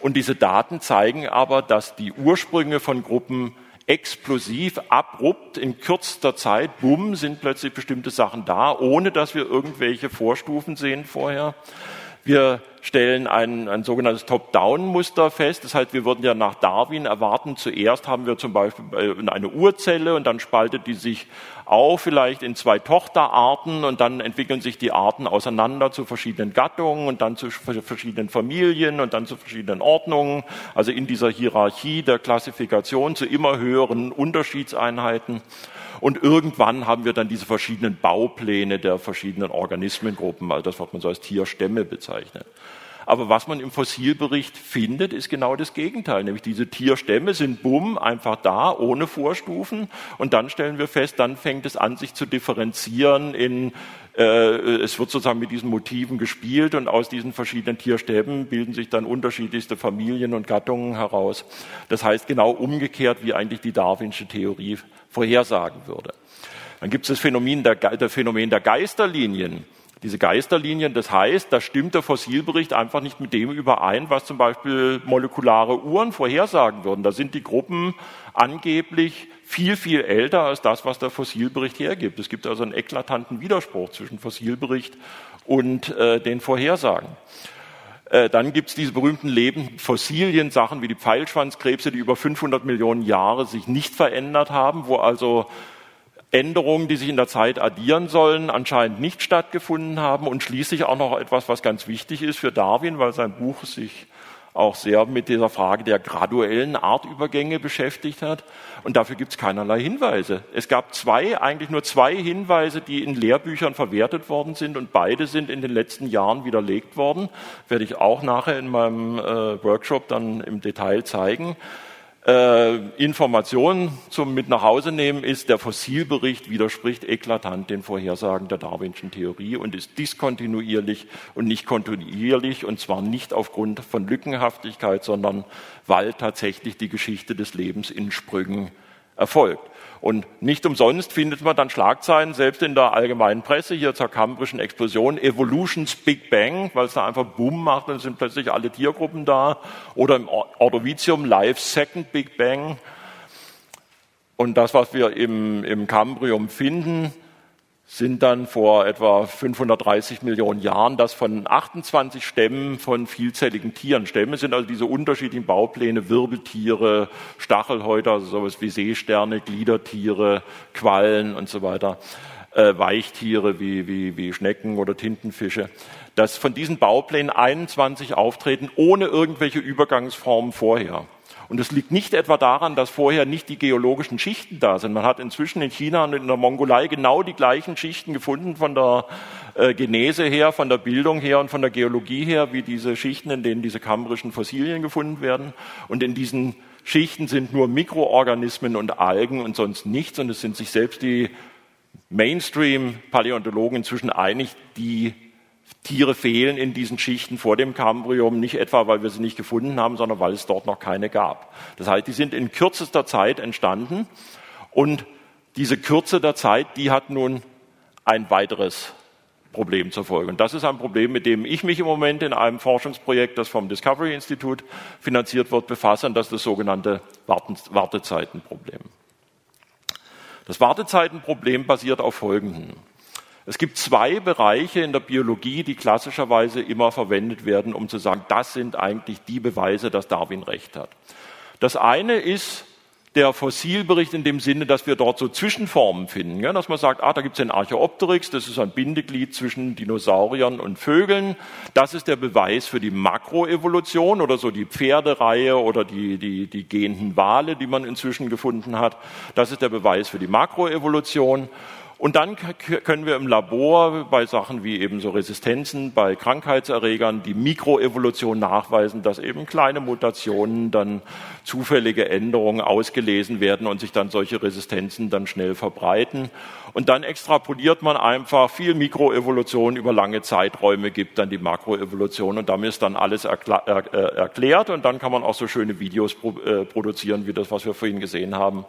Und diese Daten zeigen aber, dass die Ursprünge von Gruppen explosiv, abrupt, in kürzester Zeit, bumm, sind plötzlich bestimmte Sachen da, ohne dass wir irgendwelche Vorstufen sehen vorher. Wir stellen ein, ein sogenanntes Top-Down-Muster fest. Das heißt, wir würden ja nach Darwin erwarten, zuerst haben wir zum Beispiel äh, eine Urzelle und dann spaltet die sich auch vielleicht in zwei Tochterarten und dann entwickeln sich die Arten auseinander zu verschiedenen Gattungen und dann zu verschiedenen Familien und dann zu verschiedenen Ordnungen. Also in dieser Hierarchie der Klassifikation zu immer höheren Unterschiedseinheiten. Und irgendwann haben wir dann diese verschiedenen Baupläne der verschiedenen Organismengruppen, also das, was man so als Tierstämme bezeichnet. Aber was man im Fossilbericht findet, ist genau das Gegenteil. Nämlich diese Tierstämme sind bumm, einfach da, ohne Vorstufen. Und dann stellen wir fest, dann fängt es an, sich zu differenzieren in, äh, es wird sozusagen mit diesen Motiven gespielt und aus diesen verschiedenen Tierstämmen bilden sich dann unterschiedlichste Familien und Gattungen heraus. Das heißt genau umgekehrt, wie eigentlich die Darwinsche Theorie vorhersagen würde. Dann gibt es das Phänomen der Phänomen der Geisterlinien diese Geisterlinien. Das heißt, da stimmt der Fossilbericht einfach nicht mit dem überein, was zum Beispiel molekulare Uhren vorhersagen würden. Da sind die Gruppen angeblich viel, viel älter als das, was der Fossilbericht hergibt. Es gibt also einen eklatanten Widerspruch zwischen Fossilbericht und äh, den Vorhersagen. Äh, dann gibt es diese berühmten Leben, Fossilien, Sachen wie die Pfeilschwanzkrebse, die über 500 Millionen Jahre sich nicht verändert haben, wo also Änderungen, die sich in der Zeit addieren sollen, anscheinend nicht stattgefunden haben. Und schließlich auch noch etwas, was ganz wichtig ist für Darwin, weil sein Buch sich auch sehr mit dieser Frage der graduellen Artübergänge beschäftigt hat. Und dafür gibt es keinerlei Hinweise. Es gab zwei, eigentlich nur zwei Hinweise, die in Lehrbüchern verwertet worden sind und beide sind in den letzten Jahren widerlegt worden. Werde ich auch nachher in meinem äh, Workshop dann im Detail zeigen äh, Information zum mit nach Hause nehmen ist, der Fossilbericht widerspricht eklatant den Vorhersagen der Darwinschen Theorie und ist diskontinuierlich und nicht kontinuierlich und zwar nicht aufgrund von Lückenhaftigkeit, sondern weil tatsächlich die Geschichte des Lebens in Sprüngen erfolgt. Und nicht umsonst findet man dann Schlagzeilen, selbst in der allgemeinen Presse, hier zur kambrischen Explosion, Evolutions Big Bang, weil es da einfach Boom macht und sind plötzlich alle Tiergruppen da. Oder im Ordovicium Life Second Big Bang. Und das, was wir im, im Cambrium finden, sind dann vor etwa 530 Millionen Jahren das von 28 Stämmen von vielzelligen Tieren. Stämme sind also diese unterschiedlichen Baupläne, Wirbeltiere, Stachelhäuter, also sowas wie Seesterne, Gliedertiere, Quallen und so weiter, äh, Weichtiere wie, wie, wie Schnecken oder Tintenfische, dass von diesen Bauplänen 21 auftreten ohne irgendwelche Übergangsformen vorher. Und es liegt nicht etwa daran, dass vorher nicht die geologischen Schichten da sind. Man hat inzwischen in China und in der Mongolei genau die gleichen Schichten gefunden von der äh, Genese her, von der Bildung her und von der Geologie her, wie diese Schichten, in denen diese kambrischen Fossilien gefunden werden. Und in diesen Schichten sind nur Mikroorganismen und Algen und sonst nichts. Und es sind sich selbst die Mainstream-Paläontologen inzwischen einig, die Tiere fehlen in diesen Schichten vor dem Kambrium, nicht etwa, weil wir sie nicht gefunden haben, sondern weil es dort noch keine gab. Das heißt, die sind in kürzester Zeit entstanden und diese Kürze der Zeit, die hat nun ein weiteres Problem zur Folge. Und das ist ein Problem, mit dem ich mich im Moment in einem Forschungsprojekt, das vom Discovery Institute finanziert wird, befasse, und das ist das sogenannte Wartezeitenproblem. Das Wartezeitenproblem basiert auf folgendem. Es gibt zwei Bereiche in der Biologie, die klassischerweise immer verwendet werden, um zu sagen, das sind eigentlich die Beweise, dass Darwin recht hat. Das eine ist der Fossilbericht in dem Sinne, dass wir dort so Zwischenformen finden, ja, dass man sagt, ah, da gibt es den Archaeopteryx, das ist ein Bindeglied zwischen Dinosauriern und Vögeln. Das ist der Beweis für die Makroevolution oder so die Pferdereihe oder die, die, die gehenden Wale, die man inzwischen gefunden hat. Das ist der Beweis für die Makroevolution. Und dann können wir im Labor bei Sachen wie eben so Resistenzen, bei Krankheitserregern die Mikroevolution nachweisen, dass eben kleine Mutationen dann zufällige Änderungen ausgelesen werden und sich dann solche Resistenzen dann schnell verbreiten. Und dann extrapoliert man einfach viel Mikroevolution über lange Zeiträume, gibt dann die Makroevolution und damit ist dann alles erklärt und dann kann man auch so schöne Videos äh, produzieren, wie das, was wir vorhin gesehen haben,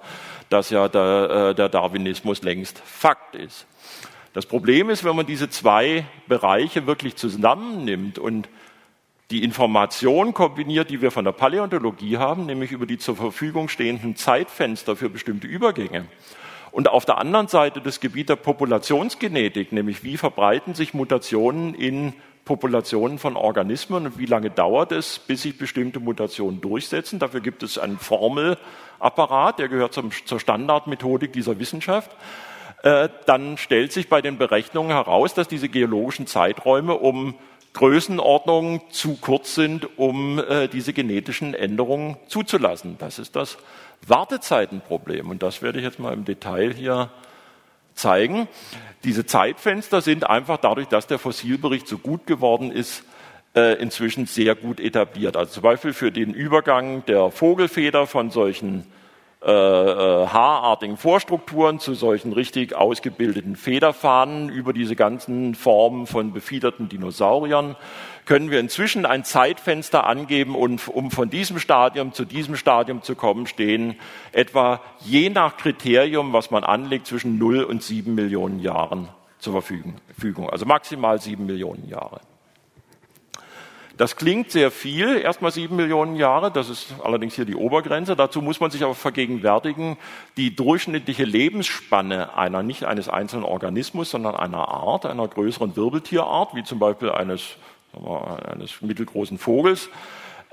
dass ja der, äh, der Darwinismus längst Fakt ist. Das Problem ist, wenn man diese zwei Bereiche wirklich zusammennimmt und die Information kombiniert, die wir von der Paläontologie haben, nämlich über die zur Verfügung stehenden Zeitfenster für bestimmte Übergänge. Und auf der anderen Seite das Gebiet der Populationsgenetik, nämlich wie verbreiten sich Mutationen in Populationen von Organismen und wie lange dauert es, bis sich bestimmte Mutationen durchsetzen. Dafür gibt es einen Formelapparat, der gehört zum, zur Standardmethodik dieser Wissenschaft. Äh, dann stellt sich bei den Berechnungen heraus, dass diese geologischen Zeiträume um Größenordnungen zu kurz sind, um äh, diese genetischen Änderungen zuzulassen. Das ist das Wartezeitenproblem. Und das werde ich jetzt mal im Detail hier zeigen. Diese Zeitfenster sind einfach dadurch, dass der Fossilbericht so gut geworden ist, äh, inzwischen sehr gut etabliert. Also zum Beispiel für den Übergang der Vogelfeder von solchen äh, äh, haarartigen Vorstrukturen zu solchen richtig ausgebildeten Federfahnen über diese ganzen Formen von befiederten Dinosauriern können wir inzwischen ein Zeitfenster angeben und um von diesem Stadium zu diesem Stadium zu kommen, stehen etwa je nach Kriterium, was man anlegt, zwischen 0 und 7 Millionen Jahren zur Verfügung. Also maximal 7 Millionen Jahre. Das klingt sehr viel, erstmal sieben Millionen Jahre, das ist allerdings hier die Obergrenze. Dazu muss man sich aber vergegenwärtigen, die durchschnittliche Lebensspanne einer, nicht eines einzelnen Organismus, sondern einer Art, einer größeren Wirbeltierart, wie zum Beispiel eines, wir, eines mittelgroßen Vogels,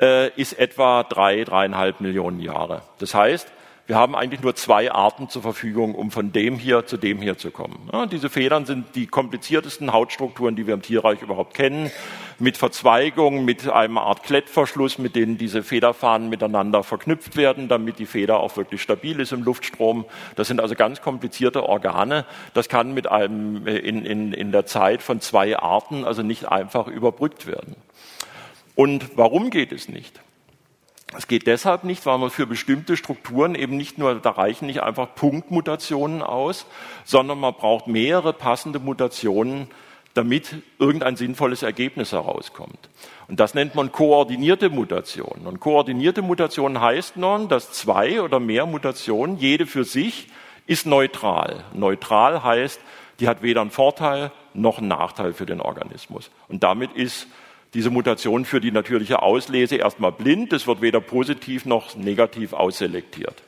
äh, ist etwa drei, dreieinhalb Millionen Jahre. Das heißt, wir haben eigentlich nur zwei Arten zur Verfügung, um von dem hier zu dem hier zu kommen. Ja, diese Federn sind die kompliziertesten Hautstrukturen, die wir im Tierreich überhaupt kennen, mit Verzweigungen, mit einer Art Klettverschluss, mit denen diese Federfahnen miteinander verknüpft werden, damit die Feder auch wirklich stabil ist im Luftstrom. Das sind also ganz komplizierte Organe. Das kann mit einem äh, in, in, in der Zeit von zwei Arten also nicht einfach überbrückt werden. Und warum geht es nicht? Es geht deshalb nicht, weil man für bestimmte Strukturen eben nicht nur, da reichen nicht einfach Punktmutationen aus, sondern man braucht mehrere passende Mutationen, damit irgendein sinnvolles Ergebnis herauskommt. Und das nennt man koordinierte Mutationen. Und koordinierte Mutationen heißt nun, dass zwei oder mehr Mutationen, jede für sich, ist neutral. Neutral heißt, die hat weder einen Vorteil noch einen Nachteil für den Organismus. Und damit ist diese Mutation für die natürliche Auslese erstmal blind. Es wird weder positiv noch negativ ausselektiert.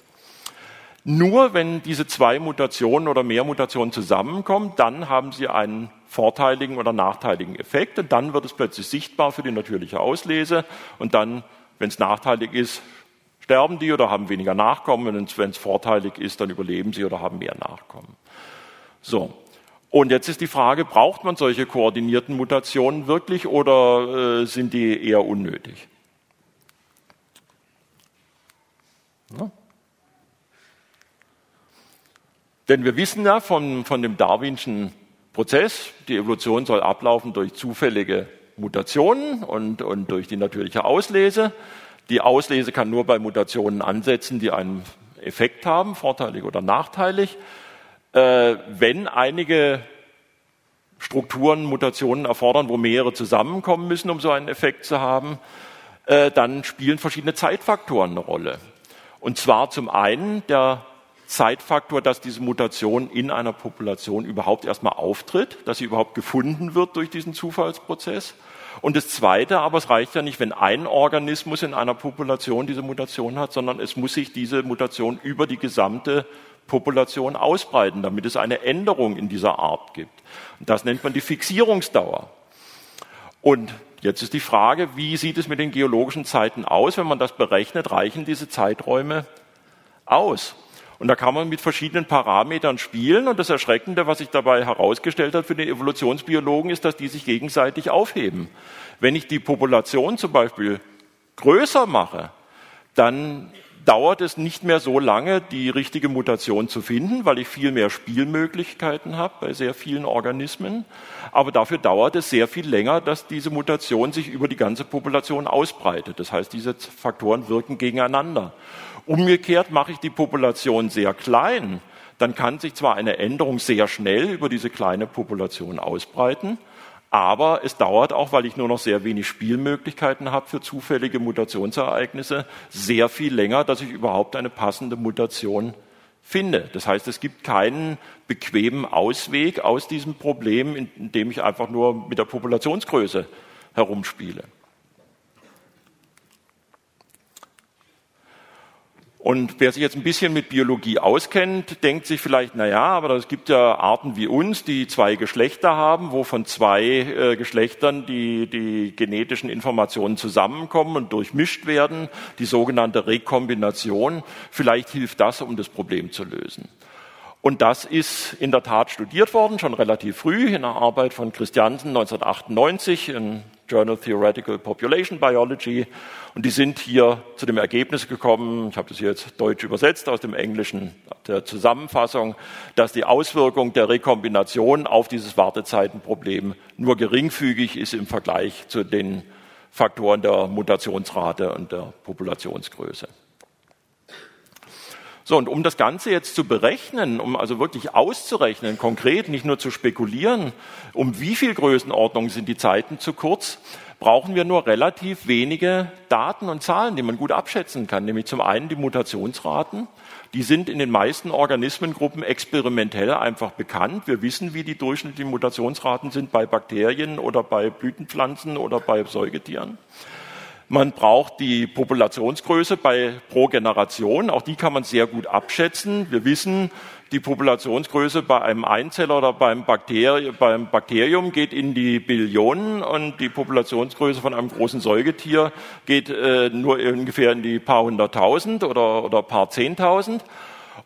Nur wenn diese zwei Mutationen oder mehr Mutationen zusammenkommen, dann haben sie einen vorteiligen oder nachteiligen Effekt und dann wird es plötzlich sichtbar für die natürliche Auslese und dann, wenn es nachteilig ist, sterben die oder haben weniger Nachkommen und wenn es vorteilig ist, dann überleben sie oder haben mehr Nachkommen. So. Und jetzt ist die Frage, braucht man solche koordinierten Mutationen wirklich oder äh, sind die eher unnötig? Ja. Denn wir wissen ja von, von dem Darwinschen Prozess, die Evolution soll ablaufen durch zufällige Mutationen und, und durch die natürliche Auslese. Die Auslese kann nur bei Mutationen ansetzen, die einen Effekt haben, vorteilig oder nachteilig. Äh, wenn einige Strukturen Mutationen erfordern, wo mehrere zusammenkommen müssen, um so einen Effekt zu haben, äh, dann spielen verschiedene Zeitfaktoren eine Rolle. Und zwar zum einen der Zeitfaktor, dass diese Mutation in einer Population überhaupt erstmal auftritt, dass sie überhaupt gefunden wird durch diesen Zufallsprozess. Und das Zweite, aber es reicht ja nicht, wenn ein Organismus in einer Population diese Mutation hat, sondern es muss sich diese Mutation über die gesamte Population ausbreiten, damit es eine Änderung in dieser Art gibt. Das nennt man die Fixierungsdauer. Und jetzt ist die Frage, wie sieht es mit den geologischen Zeiten aus? Wenn man das berechnet, reichen diese Zeiträume aus? Und da kann man mit verschiedenen Parametern spielen. Und das Erschreckende, was sich dabei herausgestellt hat für den Evolutionsbiologen, ist, dass die sich gegenseitig aufheben. Wenn ich die Population zum Beispiel größer mache, dann dauert es nicht mehr so lange, die richtige Mutation zu finden, weil ich viel mehr Spielmöglichkeiten habe bei sehr vielen Organismen. Aber dafür dauert es sehr viel länger, dass diese Mutation sich über die ganze Population ausbreitet. Das heißt, diese Faktoren wirken gegeneinander. Umgekehrt mache ich die Population sehr klein, dann kann sich zwar eine Änderung sehr schnell über diese kleine Population ausbreiten, aber es dauert auch, weil ich nur noch sehr wenig Spielmöglichkeiten habe für zufällige Mutationsereignisse, sehr viel länger, dass ich überhaupt eine passende Mutation finde. Das heißt, es gibt keinen bequemen Ausweg aus diesem Problem, indem ich einfach nur mit der Populationsgröße herumspiele. Und wer sich jetzt ein bisschen mit Biologie auskennt, denkt sich vielleicht, na ja, aber es gibt ja Arten wie uns, die zwei Geschlechter haben, wo von zwei äh, Geschlechtern die, die genetischen Informationen zusammenkommen und durchmischt werden, die sogenannte Rekombination. Vielleicht hilft das, um das Problem zu lösen. Und das ist in der Tat studiert worden, schon relativ früh in einer Arbeit von Christiansen 1998 in Journal Theoretical Population Biology. Und die sind hier zu dem Ergebnis gekommen, ich habe das hier jetzt deutsch übersetzt aus dem Englischen der Zusammenfassung, dass die Auswirkung der Rekombination auf dieses Wartezeitenproblem nur geringfügig ist im Vergleich zu den Faktoren der Mutationsrate und der Populationsgröße. So, und um das Ganze jetzt zu berechnen, um also wirklich auszurechnen, konkret, nicht nur zu spekulieren, um wie viel Größenordnung sind die Zeiten zu kurz, brauchen wir nur relativ wenige Daten und Zahlen, die man gut abschätzen kann. Nämlich zum einen die Mutationsraten. Die sind in den meisten Organismengruppen experimentell einfach bekannt. Wir wissen, wie die durchschnittlichen Mutationsraten sind bei Bakterien oder bei Blütenpflanzen oder bei Säugetieren. Man braucht die Populationsgröße bei pro Generation. Auch die kann man sehr gut abschätzen. Wir wissen, Die Populationsgröße bei einem Einzeller oder beim, Bakteri beim Bakterium geht in die Billionen und die Populationsgröße von einem großen Säugetier geht äh, nur ungefähr in die paar hunderttausend oder, oder paar zehntausend.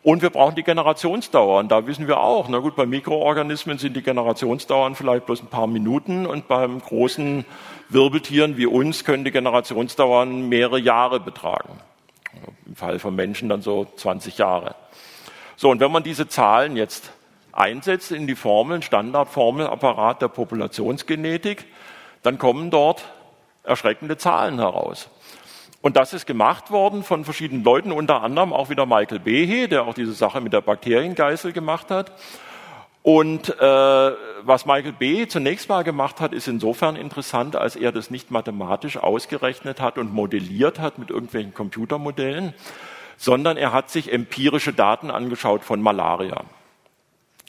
Und wir brauchen die Generationsdauer. Und da wissen wir auch, na gut, bei Mikroorganismen sind die Generationsdauern vielleicht bloß ein paar Minuten und beim großen Wirbeltieren wie uns können die Generationsdauern mehrere Jahre betragen. Im Fall von Menschen dann so 20 Jahre. So, und wenn man diese Zahlen jetzt einsetzt in die Formeln, Standardformelapparat der Populationsgenetik, dann kommen dort erschreckende Zahlen heraus. Und das ist gemacht worden von verschiedenen Leuten, unter anderem auch wieder Michael Behe, der auch diese Sache mit der Bakteriengeißel gemacht hat. Und äh, was Michael B. zunächst mal gemacht hat, ist insofern interessant, als er das nicht mathematisch ausgerechnet hat und modelliert hat mit irgendwelchen Computermodellen, sondern er hat sich empirische Daten angeschaut von Malaria.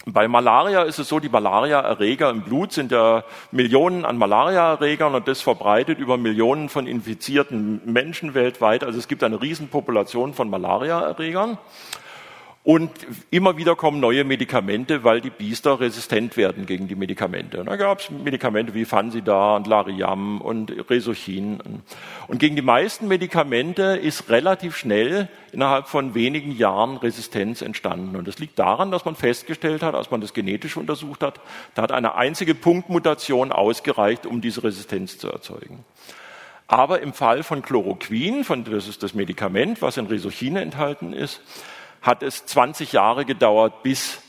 Bei Malaria ist es so, die Malaria-Erreger im Blut sind ja Millionen an Malaria-Erregern und das verbreitet über Millionen von infizierten Menschen weltweit. Also es gibt eine Riesenpopulation von Malaria-Erregern. Und immer wieder kommen neue Medikamente, weil die Biester resistent werden gegen die Medikamente. Und da gab es Medikamente wie Fansida und Lariam und Resochin. Und gegen die meisten Medikamente ist relativ schnell innerhalb von wenigen Jahren Resistenz entstanden. Und das liegt daran, dass man festgestellt hat, als man das genetisch untersucht hat, da hat eine einzige Punktmutation ausgereicht, um diese Resistenz zu erzeugen. Aber im Fall von Chloroquin, von, das ist das Medikament, was in Resochine enthalten ist, hat es 20 Jahre gedauert, bis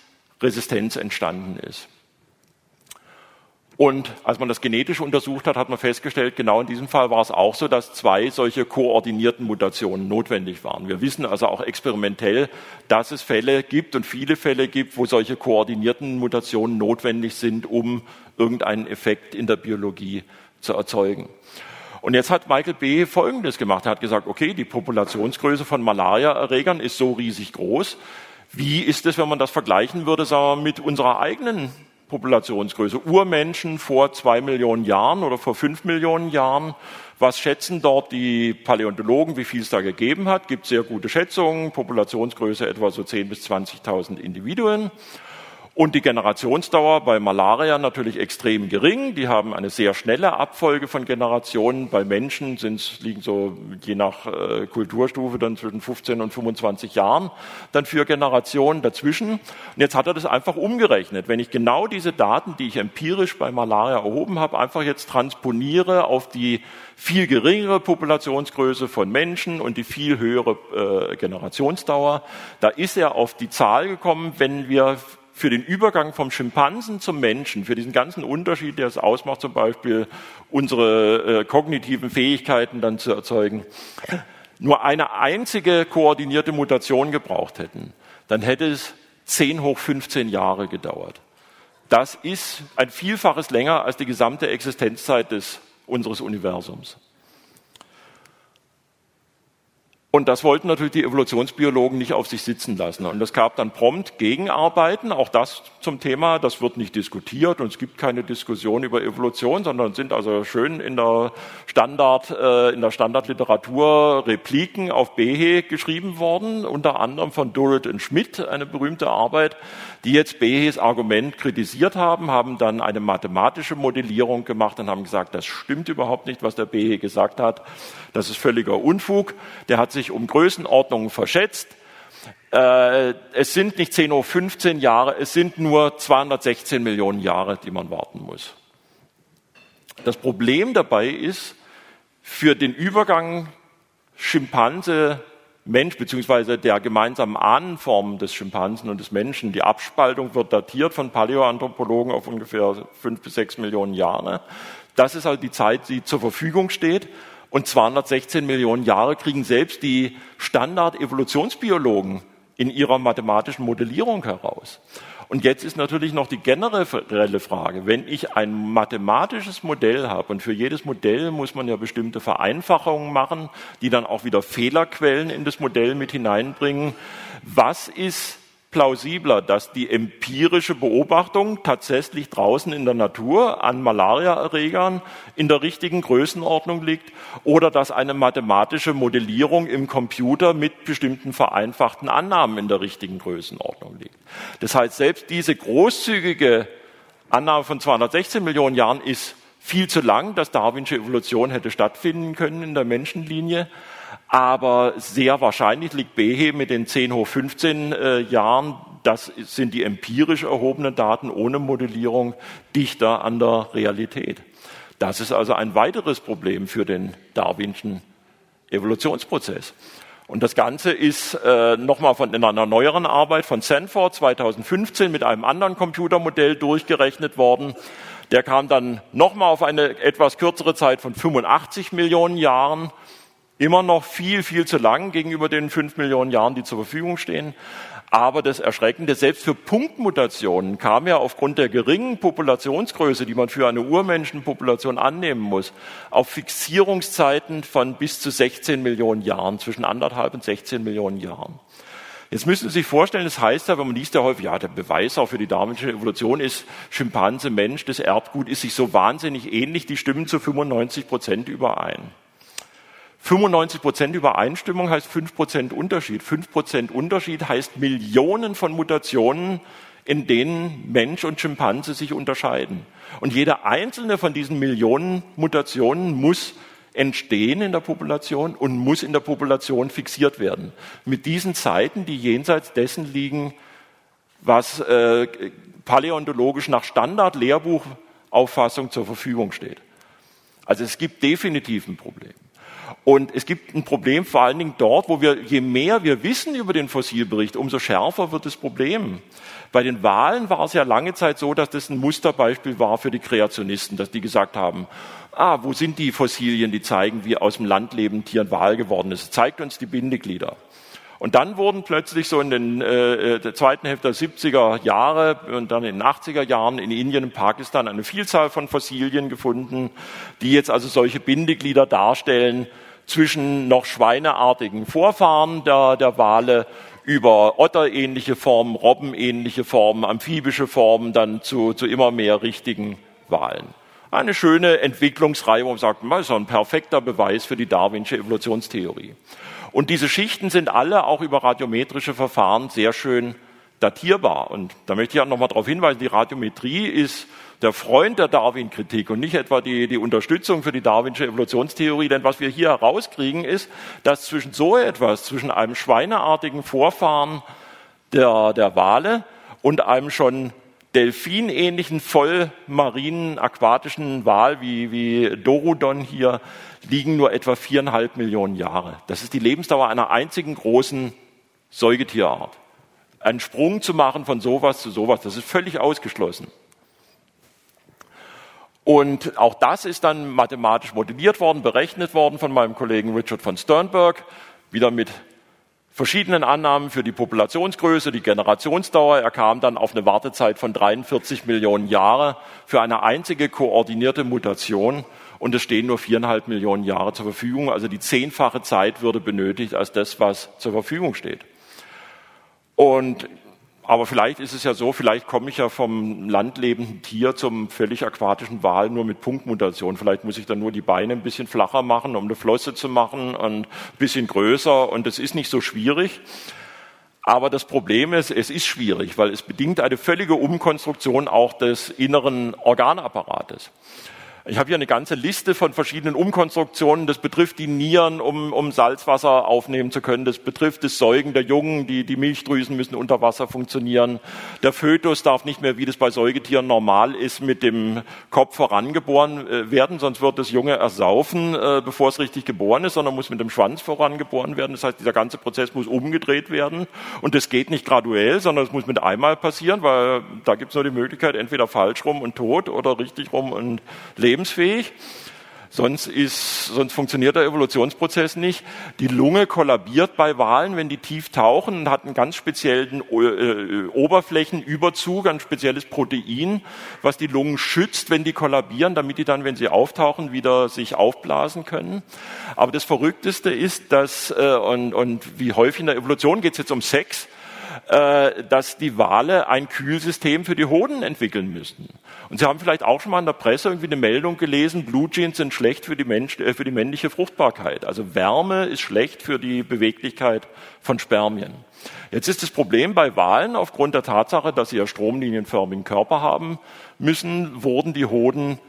Resistenz entstanden ist. Und als man das genetisch untersucht hat, hat man festgestellt, genau in diesem Fall war es auch so, dass zwei solche koordinierten Mutationen notwendig waren. Wir wissen also auch experimentell, dass es Fälle gibt und viele Fälle gibt, wo solche koordinierten Mutationen notwendig sind, um irgendeinen Effekt in der Biologie zu erzeugen. Und jetzt hat Michael B. Folgendes gemacht. Er hat gesagt, okay, die Populationsgröße von Malaria-Erregern ist so riesig groß. Wie ist es, wenn man das vergleichen würde, sagen wir, mit unserer eigenen Populationsgröße? Urmenschen vor zwei Millionen Jahren oder vor fünf Millionen Jahren. Was schätzen dort die Paläontologen, wie viel es da gegeben hat? Gibt sehr gute Schätzungen. Populationsgröße etwa so 10.000 bis 20.000 Individuen. Und die Generationsdauer bei Malaria natürlich extrem gering. Die haben eine sehr schnelle Abfolge von Generationen. Bei Menschen sind, liegen so je nach äh, Kulturstufe dann zwischen 15 und 25 Jahren dann für Generationen dazwischen. Und jetzt hat er das einfach umgerechnet. Wenn ich genau diese Daten, die ich empirisch bei Malaria erhoben habe, einfach jetzt transponiere auf die viel geringere Populationsgröße von Menschen und die viel höhere äh, Generationsdauer, da ist er auf die Zahl gekommen, wenn wir für den Übergang vom Schimpansen zum Menschen, für diesen ganzen Unterschied, der es ausmacht, zum Beispiel unsere äh, kognitiven Fähigkeiten dann zu erzeugen, nur eine einzige koordinierte Mutation gebraucht hätten, dann hätte es 10 hoch 15 Jahre gedauert. Das ist ein Vielfaches länger als die gesamte Existenzzeit des, unseres Universums. Und das wollten natürlich die Evolutionsbiologen nicht auf sich sitzen lassen. Und es gab dann prompt Gegenarbeiten, auch das zum Thema, das wird nicht diskutiert und es gibt keine Diskussion über Evolution, sondern sind also schön in der Standard, äh, in der Standardliteratur Repliken auf Behe geschrieben worden, unter anderem von Durrett und Schmidt, eine berühmte Arbeit, die jetzt Behes Argument kritisiert haben, haben dann eine mathematische Modellierung gemacht und haben gesagt, das stimmt überhaupt nicht, was der Behe gesagt hat. Das ist völliger Unfug. Der hat sich um Größenordnungen verschätzt. Äh, es sind nicht 10 oder 15 Jahre, es sind nur 216 Millionen Jahre, die man warten muss. Das Problem dabei ist, für den Übergang Schimpanse Mensch beziehungsweise der gemeinsamen Ahnenform des Schimpansen und des Menschen. Die Abspaltung wird datiert von Paläoanthropologen auf ungefähr fünf bis sechs Millionen Jahre. Das ist halt die Zeit, die zur Verfügung steht. Und 216 Millionen Jahre kriegen selbst die Standard-Evolutionsbiologen in ihrer mathematischen Modellierung heraus. Und jetzt ist natürlich noch die generelle Frage, wenn ich ein mathematisches Modell habe und für jedes Modell muss man ja bestimmte Vereinfachungen machen, die dann auch wieder Fehlerquellen in das Modell mit hineinbringen, was ist plausibler, dass die empirische Beobachtung tatsächlich draußen in der Natur an Malariaerregern in der richtigen Größenordnung liegt oder dass eine mathematische Modellierung im Computer mit bestimmten vereinfachten Annahmen in der richtigen Größenordnung liegt. Das heißt, selbst diese großzügige Annahme von 216 Millionen Jahren ist viel zu lang, dass darwinsche Evolution hätte stattfinden können in der Menschenlinie. Aber sehr wahrscheinlich liegt Behe mit den 10 hoch 15 äh, Jahren, das sind die empirisch erhobenen Daten ohne Modellierung, dichter an der Realität. Das ist also ein weiteres Problem für den darwinschen Evolutionsprozess. Und das Ganze ist äh, nochmal von in einer neueren Arbeit von Sanford 2015 mit einem anderen Computermodell durchgerechnet worden. Der kam dann nochmal auf eine etwas kürzere Zeit von 85 Millionen Jahren Immer noch viel, viel zu lang gegenüber den fünf Millionen Jahren, die zur Verfügung stehen. Aber das Erschreckende, selbst für Punktmutationen kam ja aufgrund der geringen Populationsgröße, die man für eine Urmenschenpopulation annehmen muss, auf Fixierungszeiten von bis zu 16 Millionen Jahren, zwischen anderthalb und 16 Millionen Jahren. Jetzt müssen Sie sich vorstellen, das heißt ja, wenn man liest ja häufig, ja, der Beweis auch für die darwinsche Evolution ist, Schimpanse, Mensch, das Erbgut ist sich so wahnsinnig ähnlich, die stimmen zu 95 Prozent überein. 95 Prozent Übereinstimmung heißt 5 Prozent Unterschied. 5 Prozent Unterschied heißt Millionen von Mutationen, in denen Mensch und Schimpanse sich unterscheiden. Und jede einzelne von diesen Millionen Mutationen muss entstehen in der Population und muss in der Population fixiert werden. Mit diesen Zeiten, die jenseits dessen liegen, was äh, paläontologisch nach Standard-Lehrbuchauffassung zur Verfügung steht. Also es gibt definitiv ein Problem. Und es gibt ein Problem vor allen Dingen dort, wo wir, je mehr wir wissen über den Fossilbericht, umso schärfer wird das Problem. Bei den Wahlen war es ja lange Zeit so, dass das ein Musterbeispiel war für die Kreationisten, dass die gesagt haben, ah, wo sind die Fossilien, die zeigen, wie aus dem Land lebenden Tier ein Wal geworden ist? Zeigt uns die Bindeglieder. Und dann wurden plötzlich so in den äh, der zweiten Hälfte der 70er Jahre und dann in den 80er Jahren in Indien und Pakistan eine Vielzahl von Fossilien gefunden, die jetzt also solche Bindeglieder darstellen, zwischen noch schweineartigen Vorfahren der, der Wale über otterähnliche Formen, robbenähnliche Formen, amphibische Formen, dann zu, zu immer mehr richtigen Walen. Eine schöne Entwicklungsreihe, wo man sagt, das ist ein perfekter Beweis für die darwinsche Evolutionstheorie. Und diese Schichten sind alle auch über radiometrische Verfahren sehr schön datierbar. Und da möchte ich auch nochmal darauf hinweisen, die Radiometrie ist der Freund der Darwin-Kritik und nicht etwa die, die Unterstützung für die darwinsche Evolutionstheorie. Denn was wir hier herauskriegen, ist, dass zwischen so etwas, zwischen einem schweineartigen Vorfahren der, der Wale und einem schon delfinähnlichen, vollmarinen, aquatischen Wal wie, wie Dorudon hier, liegen nur etwa viereinhalb Millionen Jahre. Das ist die Lebensdauer einer einzigen großen Säugetierart. Einen Sprung zu machen von sowas zu sowas, das ist völlig ausgeschlossen. Und auch das ist dann mathematisch modelliert worden, berechnet worden von meinem Kollegen Richard von Sternberg, wieder mit verschiedenen Annahmen für die Populationsgröße, die Generationsdauer. Er kam dann auf eine Wartezeit von 43 Millionen Jahre für eine einzige koordinierte Mutation und es stehen nur viereinhalb Millionen Jahre zur Verfügung. Also die zehnfache Zeit würde benötigt als das, was zur Verfügung steht. Und aber vielleicht ist es ja so, vielleicht komme ich ja vom landlebenden Tier zum völlig aquatischen Wal nur mit Punktmutation. Vielleicht muss ich dann nur die Beine ein bisschen flacher machen, um eine Flosse zu machen und ein bisschen größer. Und das ist nicht so schwierig. Aber das Problem ist, es ist schwierig, weil es bedingt eine völlige Umkonstruktion auch des inneren Organapparates. Ich habe hier eine ganze Liste von verschiedenen Umkonstruktionen. Das betrifft die Nieren, um, um Salzwasser aufnehmen zu können. Das betrifft das Säugen der Jungen. Die, die Milchdrüsen müssen unter Wasser funktionieren. Der Fötus darf nicht mehr, wie das bei Säugetieren normal ist, mit dem Kopf vorangeboren äh, werden, sonst wird das Junge ersaufen, äh, bevor es richtig geboren ist, sondern muss mit dem Schwanz vorangeboren werden. Das heißt, dieser ganze Prozess muss umgedreht werden. Und das geht nicht graduell, sondern es muss mit einmal passieren, weil da gibt es nur die Möglichkeit, entweder falsch rum und tot oder richtig rum und leben lebensfähig. Sonst, ist, sonst funktioniert der Evolutionsprozess nicht. Die Lunge kollabiert bei Walen, wenn die tief tauchen und hat einen ganz speziellen äh, Oberflächenüberzug, ein spezielles Protein, was die Lungen schützt, wenn die kollabieren, damit die dann, wenn sie auftauchen, wieder sich aufblasen können. Aber das Verrückteste ist, dass, äh, und, und wie häufig in der Evolution geht es jetzt um Sex, äh, dass die Wale ein Kühlsystem für die Hoden entwickeln müssen. Und Sie haben vielleicht auch schon mal in der Presse irgendwie eine Meldung gelesen, Blue Jeans sind schlecht für die, Mensch, äh, für die männliche Fruchtbarkeit. Also Wärme ist schlecht für die Beweglichkeit von Spermien. Jetzt ist das Problem bei Walen, aufgrund der Tatsache, dass sie ja stromlinienförmigen Körper haben müssen, wurden die Hoden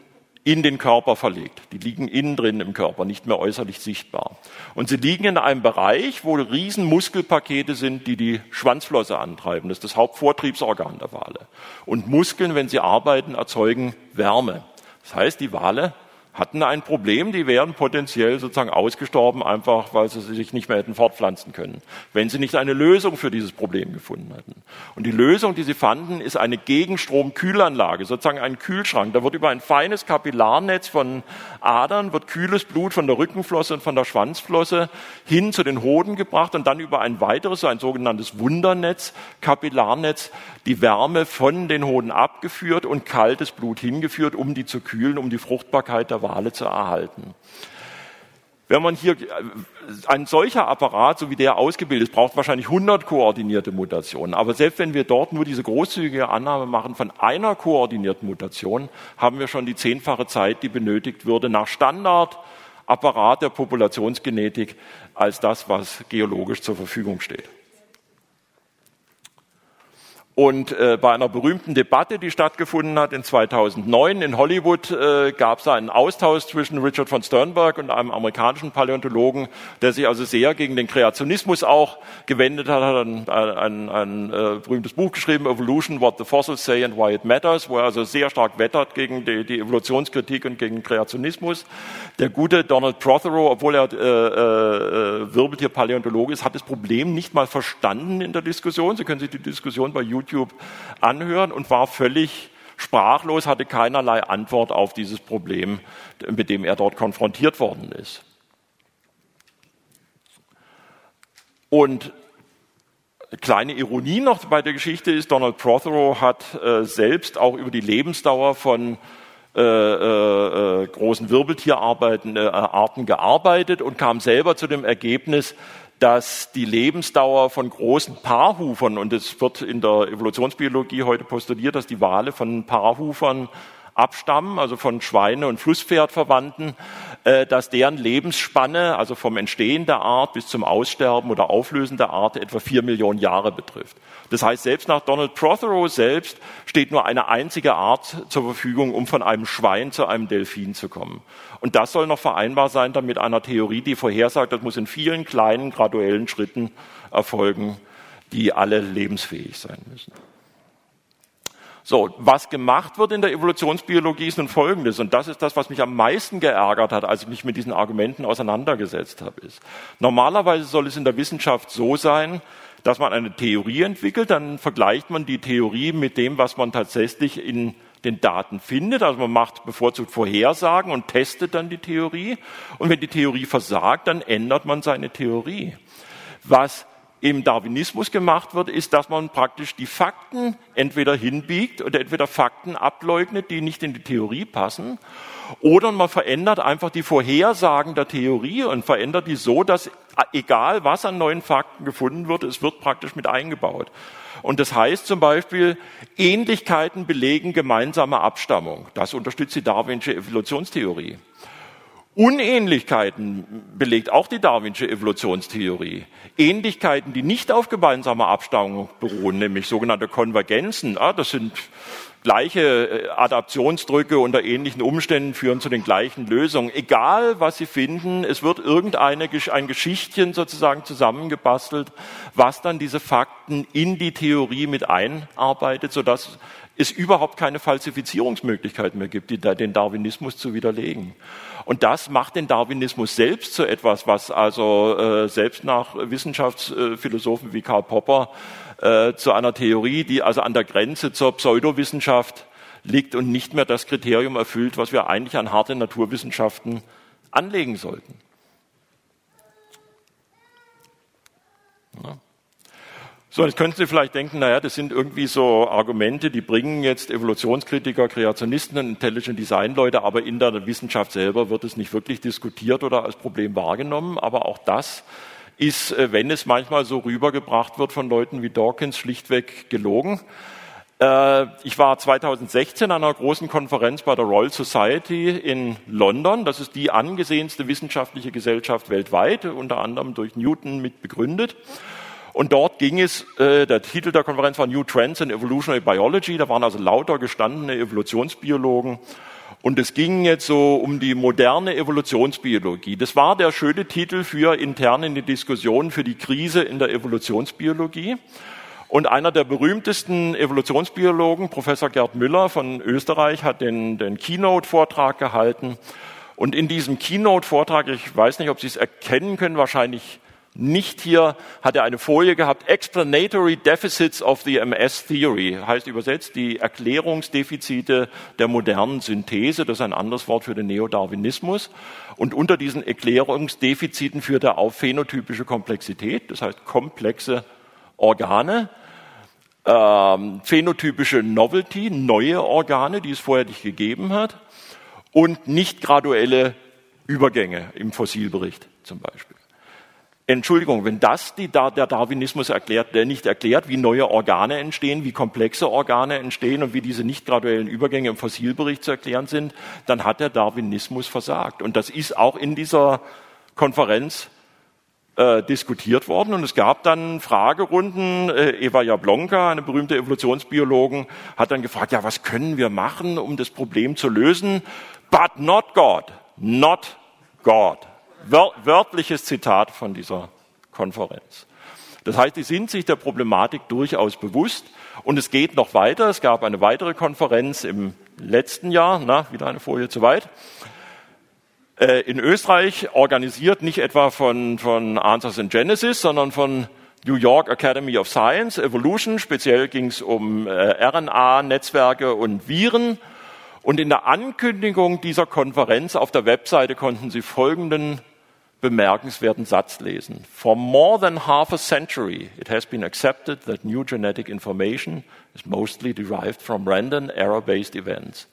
in den Körper verlegt. Die liegen innen drin im Körper, nicht mehr äußerlich sichtbar. Und sie liegen in einem Bereich, wo riesen Muskelpakete sind, die die Schwanzflosse antreiben. Das ist das Hauptvortriebsorgan der Wale. Und Muskeln, wenn sie arbeiten, erzeugen Wärme. Das heißt, die Wale hatten ein Problem, die wären potenziell sozusagen ausgestorben, einfach weil sie sich nicht mehr hätten fortpflanzen können, wenn sie nicht eine Lösung für dieses Problem gefunden hätten. Und die Lösung, die sie fanden, ist eine Gegenstromkühlanlage, sozusagen ein Kühlschrank. Da wird über ein feines Kapillarnetz von Adern, wird kühles Blut von der Rückenflosse und von der Schwanzflosse hin zu den Hoden gebracht und dann über ein weiteres, ein sogenanntes Wundernetz, Kapillarnetz, die Wärme von den Hoden abgeführt und kaltes Blut hingeführt, um die zu kühlen, um die Fruchtbarkeit der Wale zu erhalten. Wenn man hier, ein solcher Apparat, so wie der ausgebildet ist, braucht wahrscheinlich 100 koordinierte Mutationen. Aber selbst wenn wir dort nur diese großzügige Annahme machen von einer koordinierten Mutation, haben wir schon die zehnfache Zeit, die benötigt würde nach Standardapparat der Populationsgenetik als das, was geologisch zur Verfügung steht. Und äh, bei einer berühmten Debatte, die stattgefunden hat in 2009 in Hollywood, äh, gab es einen Austausch zwischen Richard von Sternberg und einem amerikanischen Paläontologen, der sich also sehr gegen den Kreationismus auch gewendet hat, hat ein, ein, ein äh, berühmtes Buch geschrieben, Evolution, What the Fossils Say and Why It Matters, wo er also sehr stark wettert gegen die, die Evolutionskritik und gegen Kreationismus. Der gute Donald Prothero, obwohl er äh, äh, Wirbeltier-Paläontologe ist, hat das Problem nicht mal verstanden in der Diskussion. Sie können sich die Diskussion bei YouTube YouTube anhören und war völlig sprachlos, hatte keinerlei Antwort auf dieses Problem, mit dem er dort konfrontiert worden ist. Und kleine Ironie noch bei der Geschichte ist, Donald Prothero hat äh, selbst auch über die Lebensdauer von äh, äh, äh großen Wirbeltierarten äh, gearbeitet und kam selber zu dem Ergebnis, dass die Lebensdauer von großen Paarhufern, und es wird in der Evolutionsbiologie heute postuliert, dass die Wale von Paarhufern abstammen, also von Schweine- und Flusspferdverwandten, äh, dass deren Lebensspanne, also vom Entstehen der Art bis zum Aussterben oder Auflösen der Art, etwa vier Millionen Jahre betrifft. Das heißt, selbst nach Donald Prothero selbst steht nur eine einzige Art zur Verfügung, um von einem Schwein zu einem Delfin zu kommen. Und das soll noch vereinbar sein dann mit einer Theorie, die vorhersagt, das muss in vielen kleinen, graduellen Schritten erfolgen, die alle lebensfähig sein müssen. So, was gemacht wird in der Evolutionsbiologie ist nun Folgendes, und das ist das, was mich am meisten geärgert hat, als ich mich mit diesen Argumenten auseinandergesetzt habe, ist, normalerweise soll es in der Wissenschaft so sein, dass man eine Theorie entwickelt, dann vergleicht man die Theorie mit dem, was man tatsächlich in den Daten findet. Also man macht bevorzugt Vorhersagen und testet dann die Theorie. Und wenn die Theorie versagt, dann ändert man seine Theorie. Was im Darwinismus gemacht wird, ist, dass man praktisch die Fakten entweder hinbiegt oder entweder Fakten ableugnet, die nicht in die Theorie passen, oder man verändert einfach die Vorhersagen der Theorie und verändert die so, dass egal was an neuen Fakten gefunden wird, es wird praktisch mit eingebaut. Und das heißt zum Beispiel, Ähnlichkeiten belegen gemeinsame Abstammung. Das unterstützt die darwinsche Evolutionstheorie. Unähnlichkeiten belegt auch die Darwinsche Evolutionstheorie. Ähnlichkeiten, die nicht auf gemeinsamer Abstammung beruhen, nämlich sogenannte Konvergenzen, das sind gleiche äh, Adaptionsdrücke unter ähnlichen Umständen führen zu den gleichen Lösungen. Egal, was Sie finden, es wird irgendeine ein Geschichtchen sozusagen zusammengebastelt, was dann diese Fakten in die Theorie mit einarbeitet, sodass es überhaupt keine Falsifizierungsmöglichkeit mehr gibt, den Darwinismus zu widerlegen. Und das macht den Darwinismus selbst zu etwas, was also äh, selbst nach Wissenschaftsphilosophen wie Karl Popper äh, zu einer Theorie, die also an der Grenze zur Pseudowissenschaft liegt und nicht mehr das Kriterium erfüllt, was wir eigentlich an harte Naturwissenschaften anlegen sollten. So, jetzt könnten Sie vielleicht denken, naja, das sind irgendwie so Argumente, die bringen jetzt Evolutionskritiker, Kreationisten und Intelligent Design Leute, aber in der Wissenschaft selber wird es nicht wirklich diskutiert oder als Problem wahrgenommen. Aber auch das ist, äh, wenn es manchmal so rübergebracht wird von Leuten wie Dawkins, schlichtweg gelogen. Äh, ich war 2016 an einer großen Konferenz bei der Royal Society in London. Das ist die angesehenste wissenschaftliche Gesellschaft weltweit, unter anderem durch Newton mit begründet. Und dort ging es, äh, der Titel der Konferenz war New Trends in Evolutionary Biology. Da waren also lauter gestandene Evolutionsbiologen. Und es ging jetzt so um die moderne Evolutionsbiologie. Das war der schöne Titel für intern in die Diskussion für die Krise in der Evolutionsbiologie. Und einer der berühmtesten Evolutionsbiologen, Professor Gerd Müller von Österreich, hat den, den Keynote-Vortrag gehalten. Und in diesem Keynote-Vortrag, ich weiß nicht, ob Sie es erkennen können, wahrscheinlich nicht hier hat er eine Folie gehabt, Explanatory Deficits of the MS Theory, heißt übersetzt die Erklärungsdefizite der modernen Synthese, das ist ein anderes Wort für den Neodarwinismus. Und unter diesen Erklärungsdefiziten führt er auf phänotypische Komplexität, das heißt komplexe Organe, ähm, phänotypische Novelty, neue Organe, die es vorher nicht gegeben hat, und nicht graduelle Übergänge im Fossilbericht zum Beispiel. Entschuldigung, wenn das die, der Darwinismus erklärt, der nicht erklärt, wie neue Organe entstehen, wie komplexe Organe entstehen und wie diese nicht graduellen Übergänge im Fossilbericht zu erklären sind, dann hat der Darwinismus versagt. Und das ist auch in dieser Konferenz äh, diskutiert worden. Und es gab dann Fragerunden. Äh, Eva Jablonka, eine berühmte Evolutionsbiologin, hat dann gefragt, ja, was können wir machen, um das Problem zu lösen? But not God. Not God wörtliches Zitat von dieser Konferenz. Das heißt, die sind sich der Problematik durchaus bewusst und es geht noch weiter. Es gab eine weitere Konferenz im letzten Jahr, na, wieder eine Folie zu weit, äh, in Österreich, organisiert nicht etwa von, von Answers in Genesis, sondern von New York Academy of Science, Evolution. Speziell ging es um äh, RNA-Netzwerke und Viren. Und in der Ankündigung dieser Konferenz auf der Webseite konnten Sie folgenden bemerkenswerten Satz lesen. For more than half a century, it has been accepted that new genetic information is mostly derived from random error-based events.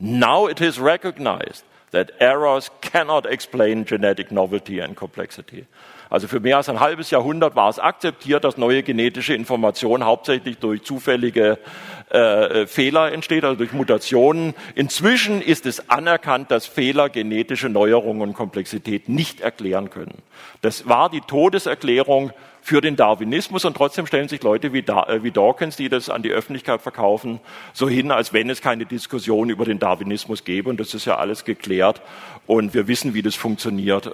Now it is recognized that errors cannot explain genetic novelty and complexity. Also für mehr als ein halbes Jahrhundert war es akzeptiert, dass neue genetische Information hauptsächlich durch zufällige äh, Fehler entsteht, also durch Mutationen. Inzwischen ist es anerkannt, dass Fehler genetische Neuerungen und Komplexität nicht erklären können. Das war die Todeserklärung für den Darwinismus und trotzdem stellen sich Leute wie, da äh, wie Dawkins, die das an die Öffentlichkeit verkaufen, so hin, als wenn es keine Diskussion über den Darwinismus gäbe und das ist ja alles geklärt und wir wissen, wie das funktioniert.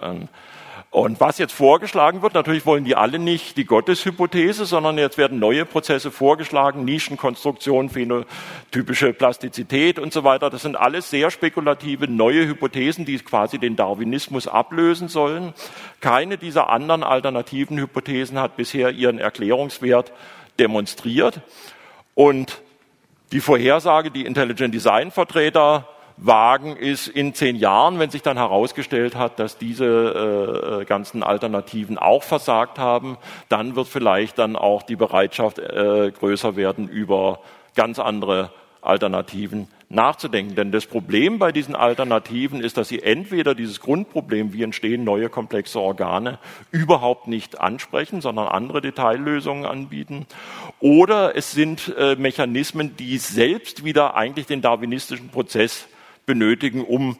Und was jetzt vorgeschlagen wird, natürlich wollen die alle nicht die Gotteshypothese, sondern jetzt werden neue Prozesse vorgeschlagen, Nischenkonstruktion, phänotypische Plastizität und so weiter. Das sind alles sehr spekulative neue Hypothesen, die quasi den Darwinismus ablösen sollen. Keine dieser anderen alternativen Hypothesen hat bisher ihren Erklärungswert demonstriert. Und die Vorhersage, die Intelligent Design Vertreter wagen, ist in zehn Jahren, wenn sich dann herausgestellt hat, dass diese äh, ganzen Alternativen auch versagt haben, dann wird vielleicht dann auch die Bereitschaft äh, größer werden, über ganz andere Alternativen nachzudenken. Denn das Problem bei diesen Alternativen ist, dass sie entweder dieses Grundproblem, wie entstehen neue komplexe Organe, überhaupt nicht ansprechen, sondern andere Detaillösungen anbieten, oder es sind äh, Mechanismen, die selbst wieder eigentlich den darwinistischen Prozess benötigen, um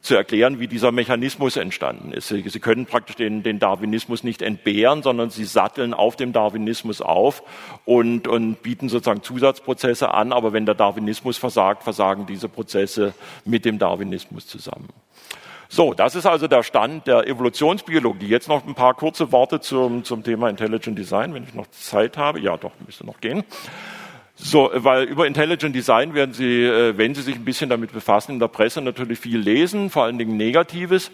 zu erklären, wie dieser Mechanismus entstanden ist. Sie, können praktisch den, den, Darwinismus nicht entbehren, sondern Sie satteln auf dem Darwinismus auf und, und bieten sozusagen Zusatzprozesse an. Aber wenn der Darwinismus versagt, versagen diese Prozesse mit dem Darwinismus zusammen. So, das ist also der Stand der Evolutionsbiologie. Jetzt noch ein paar kurze Worte zum, zum Thema Intelligent Design, wenn ich noch Zeit habe. Ja, doch, müsste noch gehen. So, weil über Intelligent Design werden Sie, äh, wenn Sie sich ein bisschen damit befassen, in der Presse natürlich viel lesen, vor allen Dingen Negatives.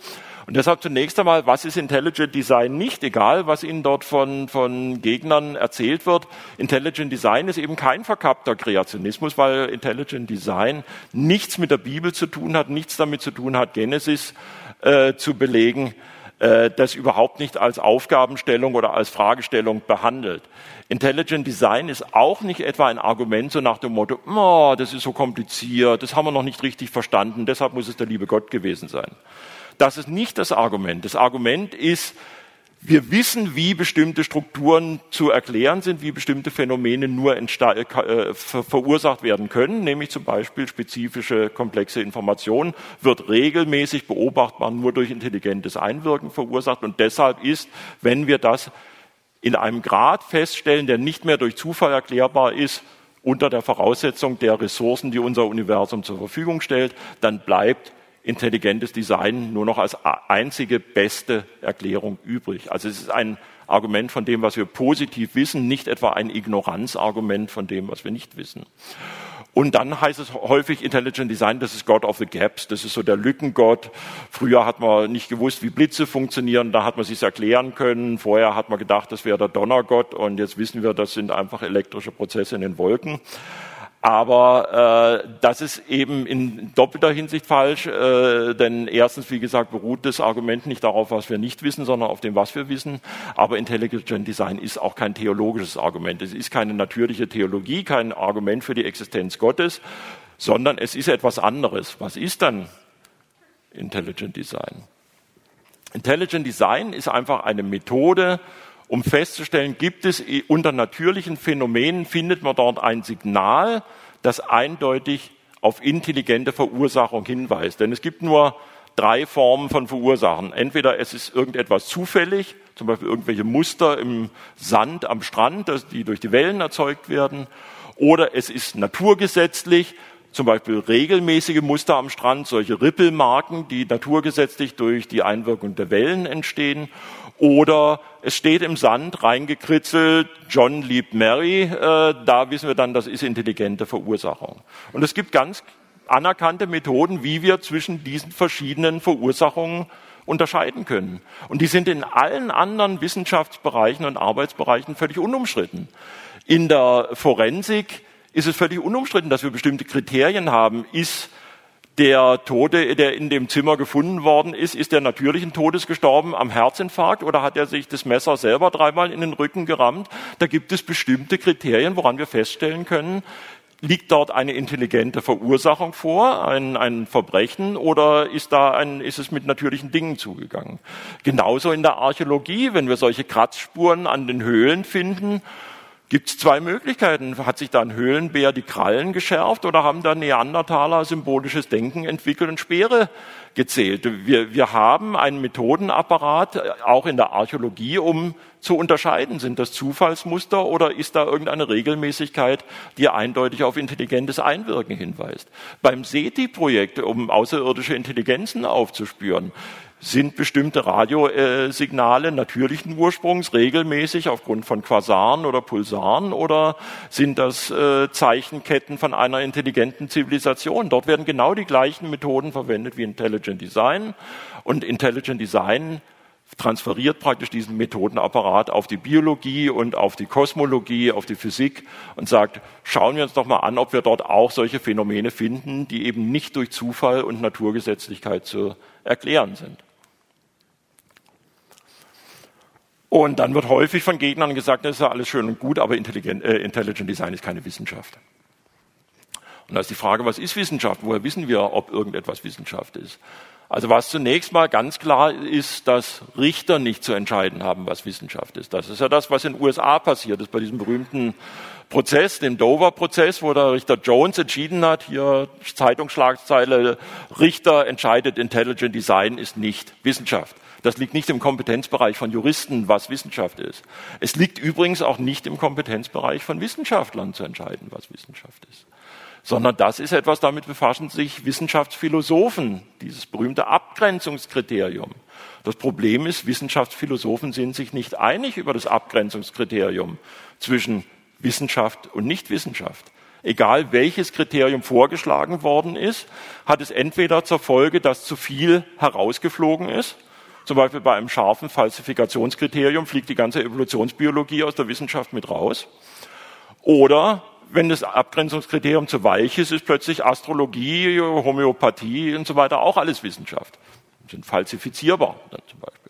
Und deshalb zunächst einmal, was ist Intelligent Design nicht? Egal, was Ihnen dort von, von Gegnern erzählt wird. Intelligent Design ist eben kein verkappter Kreationismus, weil Intelligent Design nichts mit der Bibel zu tun hat, nichts damit zu tun hat, Genesis äh, zu belegen äh, das überhaupt nicht als Aufgabenstellung oder als Fragestellung behandelt. Intelligent Design ist auch nicht etwa ein Argument so nach dem Motto, oh, das ist so kompliziert, das haben wir noch nicht richtig verstanden, deshalb muss es der liebe Gott gewesen sein. Das ist nicht das Argument. Das Argument ist, Wir wissen, wie bestimmte Strukturen zu erklären sind, wie bestimmte Phänomene nur äh, verursacht werden können, nämlich zum Beispiel spezifische komplexe Information wird regelmäßig beobachtbar nur durch intelligentes Einwirken verursacht. Und deshalb ist, wenn wir das in einem Grad feststellen, der nicht mehr durch Zufall erklärbar ist, unter der Voraussetzung der Ressourcen, die unser Universum zur Verfügung stellt, dann bleibt intelligentes Design nur noch als einzige beste Erklärung übrig. Also es ist ein Argument von dem, was wir positiv wissen, nicht etwa ein Ignoranzargument von dem, was wir nicht wissen. Und dann heißt es häufig Intelligent Design, das ist God of the Gaps, das ist so der Lückengott. Früher hat man nicht gewusst, wie Blitze funktionieren, da hat man sich erklären können. Vorher hat man gedacht, das wäre der Donnergott und jetzt wissen wir, das sind einfach elektrische Prozesse in den Wolken. Aber äh, das ist eben in doppelter Hinsicht falsch, äh, denn erstens, wie gesagt, beruht das Argument nicht darauf, was wir nicht wissen, sondern auf dem, was wir wissen. Aber Intelligent Design ist auch kein theologisches Argument. Es ist keine natürliche Theologie, kein Argument für die Existenz Gottes, sondern es ist etwas anderes. Was ist dann Intelligent Design? Intelligent Design ist einfach eine Methode, um festzustellen, gibt es unter natürlichen Phänomenen, findet man dort ein Signal, das eindeutig auf intelligente Verursachung hinweist. Denn es gibt nur drei Formen von Verursachen. Entweder es ist irgendetwas zufällig, zum Beispiel irgendwelche Muster im Sand am Strand, die durch die Wellen erzeugt werden, oder es ist naturgesetzlich, zum Beispiel regelmäßige Muster am Strand, solche Rippelmarken, die naturgesetzlich durch die Einwirkung der Wellen entstehen, oder es steht im Sand reingekritzelt, John liebt Mary, äh, da wissen wir dann, das ist intelligente Verursachung. Und es gibt ganz anerkannte Methoden, wie wir zwischen diesen verschiedenen Verursachungen unterscheiden können. Und die sind in allen anderen Wissenschaftsbereichen und Arbeitsbereichen völlig unumstritten. In der Forensik ist es völlig unumstritten, dass wir bestimmte Kriterien haben. Ist der Tote, der in dem Zimmer gefunden worden ist, ist der natürlichen Todes gestorben am Herzinfarkt oder hat er sich das Messer selber dreimal in den Rücken gerammt? Da gibt es bestimmte Kriterien, woran wir feststellen können, liegt dort eine intelligente Verursachung vor, ein, ein Verbrechen, oder ist da ein, ist es mit natürlichen Dingen zugegangen? Genauso in der Archäologie, wenn wir solche Kratzspuren an den Höhlen finden, gibt es zwei Möglichkeiten. Hat sich da ein Höhlenbär die Krallen geschärft oder haben da Neandertaler symbolisches Denken entwickelt und Speere gezählt? Wir, wir haben einen Methodenapparat, auch in der Archäologie, um zu unterscheiden. Sind das Zufallsmuster oder ist da irgendeine Regelmäßigkeit, die eindeutig auf intelligentes Einwirken hinweist? Beim SETI-Projekt, um außerirdische Intelligenzen aufzuspüren, sind bestimmte Radiosignale natürlichen Ursprungs regelmäßig aufgrund von Quasaren oder Pulsaren oder sind das äh, Zeichenketten von einer intelligenten Zivilisation? Dort werden genau die gleichen Methoden verwendet wie Intelligent Design und Intelligent Design transferiert praktisch diesen Methodenapparat auf die Biologie und auf die Kosmologie, auf die Physik und sagt, schauen wir uns doch mal an, ob wir dort auch solche Phänomene finden, die eben nicht durch Zufall und Naturgesetzlichkeit zu erklären sind. Und dann wird häufig von Gegnern gesagt, das ist ja alles schön und gut, aber Intelligent, äh, Intelligent Design ist keine Wissenschaft. Und da ist die Frage, was ist Wissenschaft? Woher wissen wir, ob irgendetwas Wissenschaft ist? Also was zunächst mal ganz klar ist, dass Richter nicht zu entscheiden haben, was Wissenschaft ist. Das ist ja das, was in den USA passiert ist bei diesem berühmten Prozess, dem Dover-Prozess, wo der Richter Jones entschieden hat, hier Zeitungsschlagzeile, Richter entscheidet, Intelligent Design ist nicht Wissenschaft. Das liegt nicht im Kompetenzbereich von Juristen, was Wissenschaft ist. Es liegt übrigens auch nicht im Kompetenzbereich von Wissenschaftlern zu entscheiden, was Wissenschaft ist. Sondern das ist etwas, damit befassen sich Wissenschaftsphilosophen, dieses berühmte Abgrenzungskriterium. Das Problem ist, Wissenschaftsphilosophen sind sich nicht einig über das Abgrenzungskriterium zwischen Wissenschaft und Nichtwissenschaft. Egal welches Kriterium vorgeschlagen worden ist, hat es entweder zur Folge, dass zu viel herausgeflogen ist, zum Beispiel bei einem scharfen Falsifikationskriterium fliegt die ganze Evolutionsbiologie aus der Wissenschaft mit raus. Oder wenn das Abgrenzungskriterium zu weich ist, ist plötzlich Astrologie, Homöopathie und so weiter auch alles Wissenschaft. Sind falsifizierbar zum Beispiel.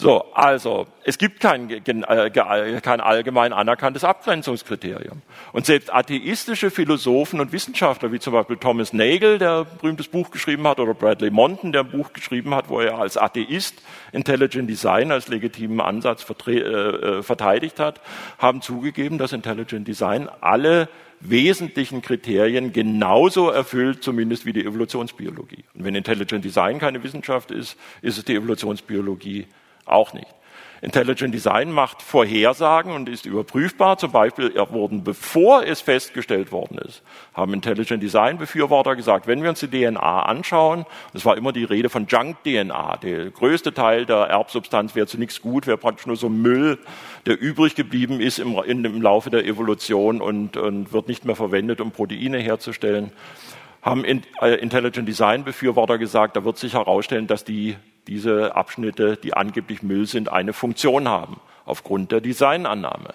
So, also es gibt kein, äh, kein allgemein anerkanntes Abgrenzungskriterium. Und selbst atheistische Philosophen und Wissenschaftler, wie zum Beispiel Thomas Nagel, der ein berühmtes Buch geschrieben hat, oder Bradley Monton, der ein Buch geschrieben hat, wo er als Atheist Intelligent Design als legitimen Ansatz äh, äh, verteidigt hat, haben zugegeben, dass Intelligent Design alle wesentlichen Kriterien genauso erfüllt, zumindest wie die Evolutionsbiologie. Und wenn Intelligent Design keine Wissenschaft ist, ist es die Evolutionsbiologie auch nicht. Intelligent Design macht Vorhersagen und ist überprüfbar. Zum Beispiel wurden, bevor es festgestellt worden ist, haben Intelligent Design Befürworter gesagt, wenn wir uns die DNA anschauen, es war immer die Rede von Junk-DNA, der größte Teil der Erbsubstanz wäre zu nichts gut, wäre praktisch nur so Müll, der übrig geblieben ist im, im Laufe der Evolution und, und wird nicht mehr verwendet, um Proteine herzustellen haben äh, Intelligent Design Befürworter gesagt, da wird sich herausstellen, dass die diese Abschnitte, die angeblich Müll sind, eine Funktion haben, aufgrund der Designannahme.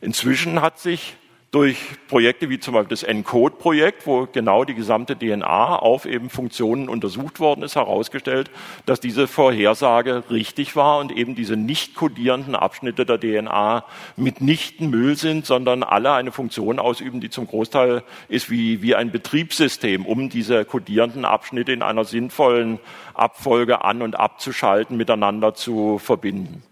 Inzwischen hat sich durch Projekte wie zum Beispiel das ENCODE-Projekt, wo genau die gesamte DNA auf eben Funktionen untersucht worden ist, herausgestellt, dass diese Vorhersage richtig war und eben diese nicht kodierenden Abschnitte der DNA mitnichten Müll sind, sondern alle eine Funktion ausüben, die zum Großteil ist wie, wie ein Betriebssystem, um diese kodierenden Abschnitte in einer sinnvollen Abfolge an- und abzuschalten, miteinander zu verbinden.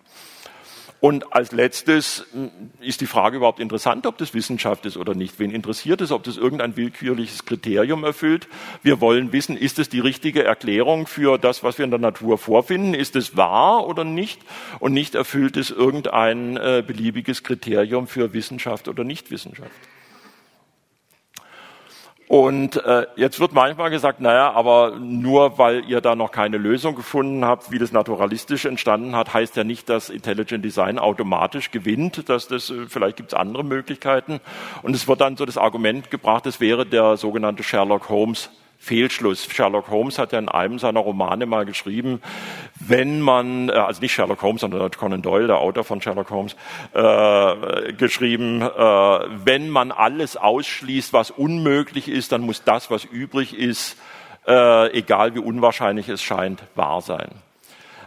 Und als letztes hm, ist die Frage überhaupt interessant, ob das Wissenschaft ist oder nicht. Wen interessiert es, ob das irgendein willkürliches Kriterium erfüllt? Wir wollen wissen, ist es die richtige Erklärung für das, was wir in der Natur vorfinden? Ist es wahr oder nicht? Und nicht erfüllt es irgendein äh, beliebiges Kriterium für Wissenschaft oder Nichtwissenschaft? Und äh, jetzt wird manchmal gesagt, naja, aber nur weil ihr da noch keine Lösung gefunden habt, wie das naturalistisch entstanden hat, heißt ja nicht, dass Intelligent Design automatisch gewinnt, dass das, äh, vielleicht gibt es andere Möglichkeiten. Und es wird dann so das Argument gebracht, es wäre der sogenannte Sherlock Holmes Fehlschluss. Sherlock Holmes hat ja in einem seiner Romane mal geschrieben, wenn man, äh, also nicht Sherlock Holmes, sondern Conan Doyle, der Autor von Sherlock Holmes, äh, geschrieben, äh, wenn man alles ausschließt, was unmöglich ist, dann muss das, was übrig ist, äh, egal wie unwahrscheinlich es scheint, wahr sein.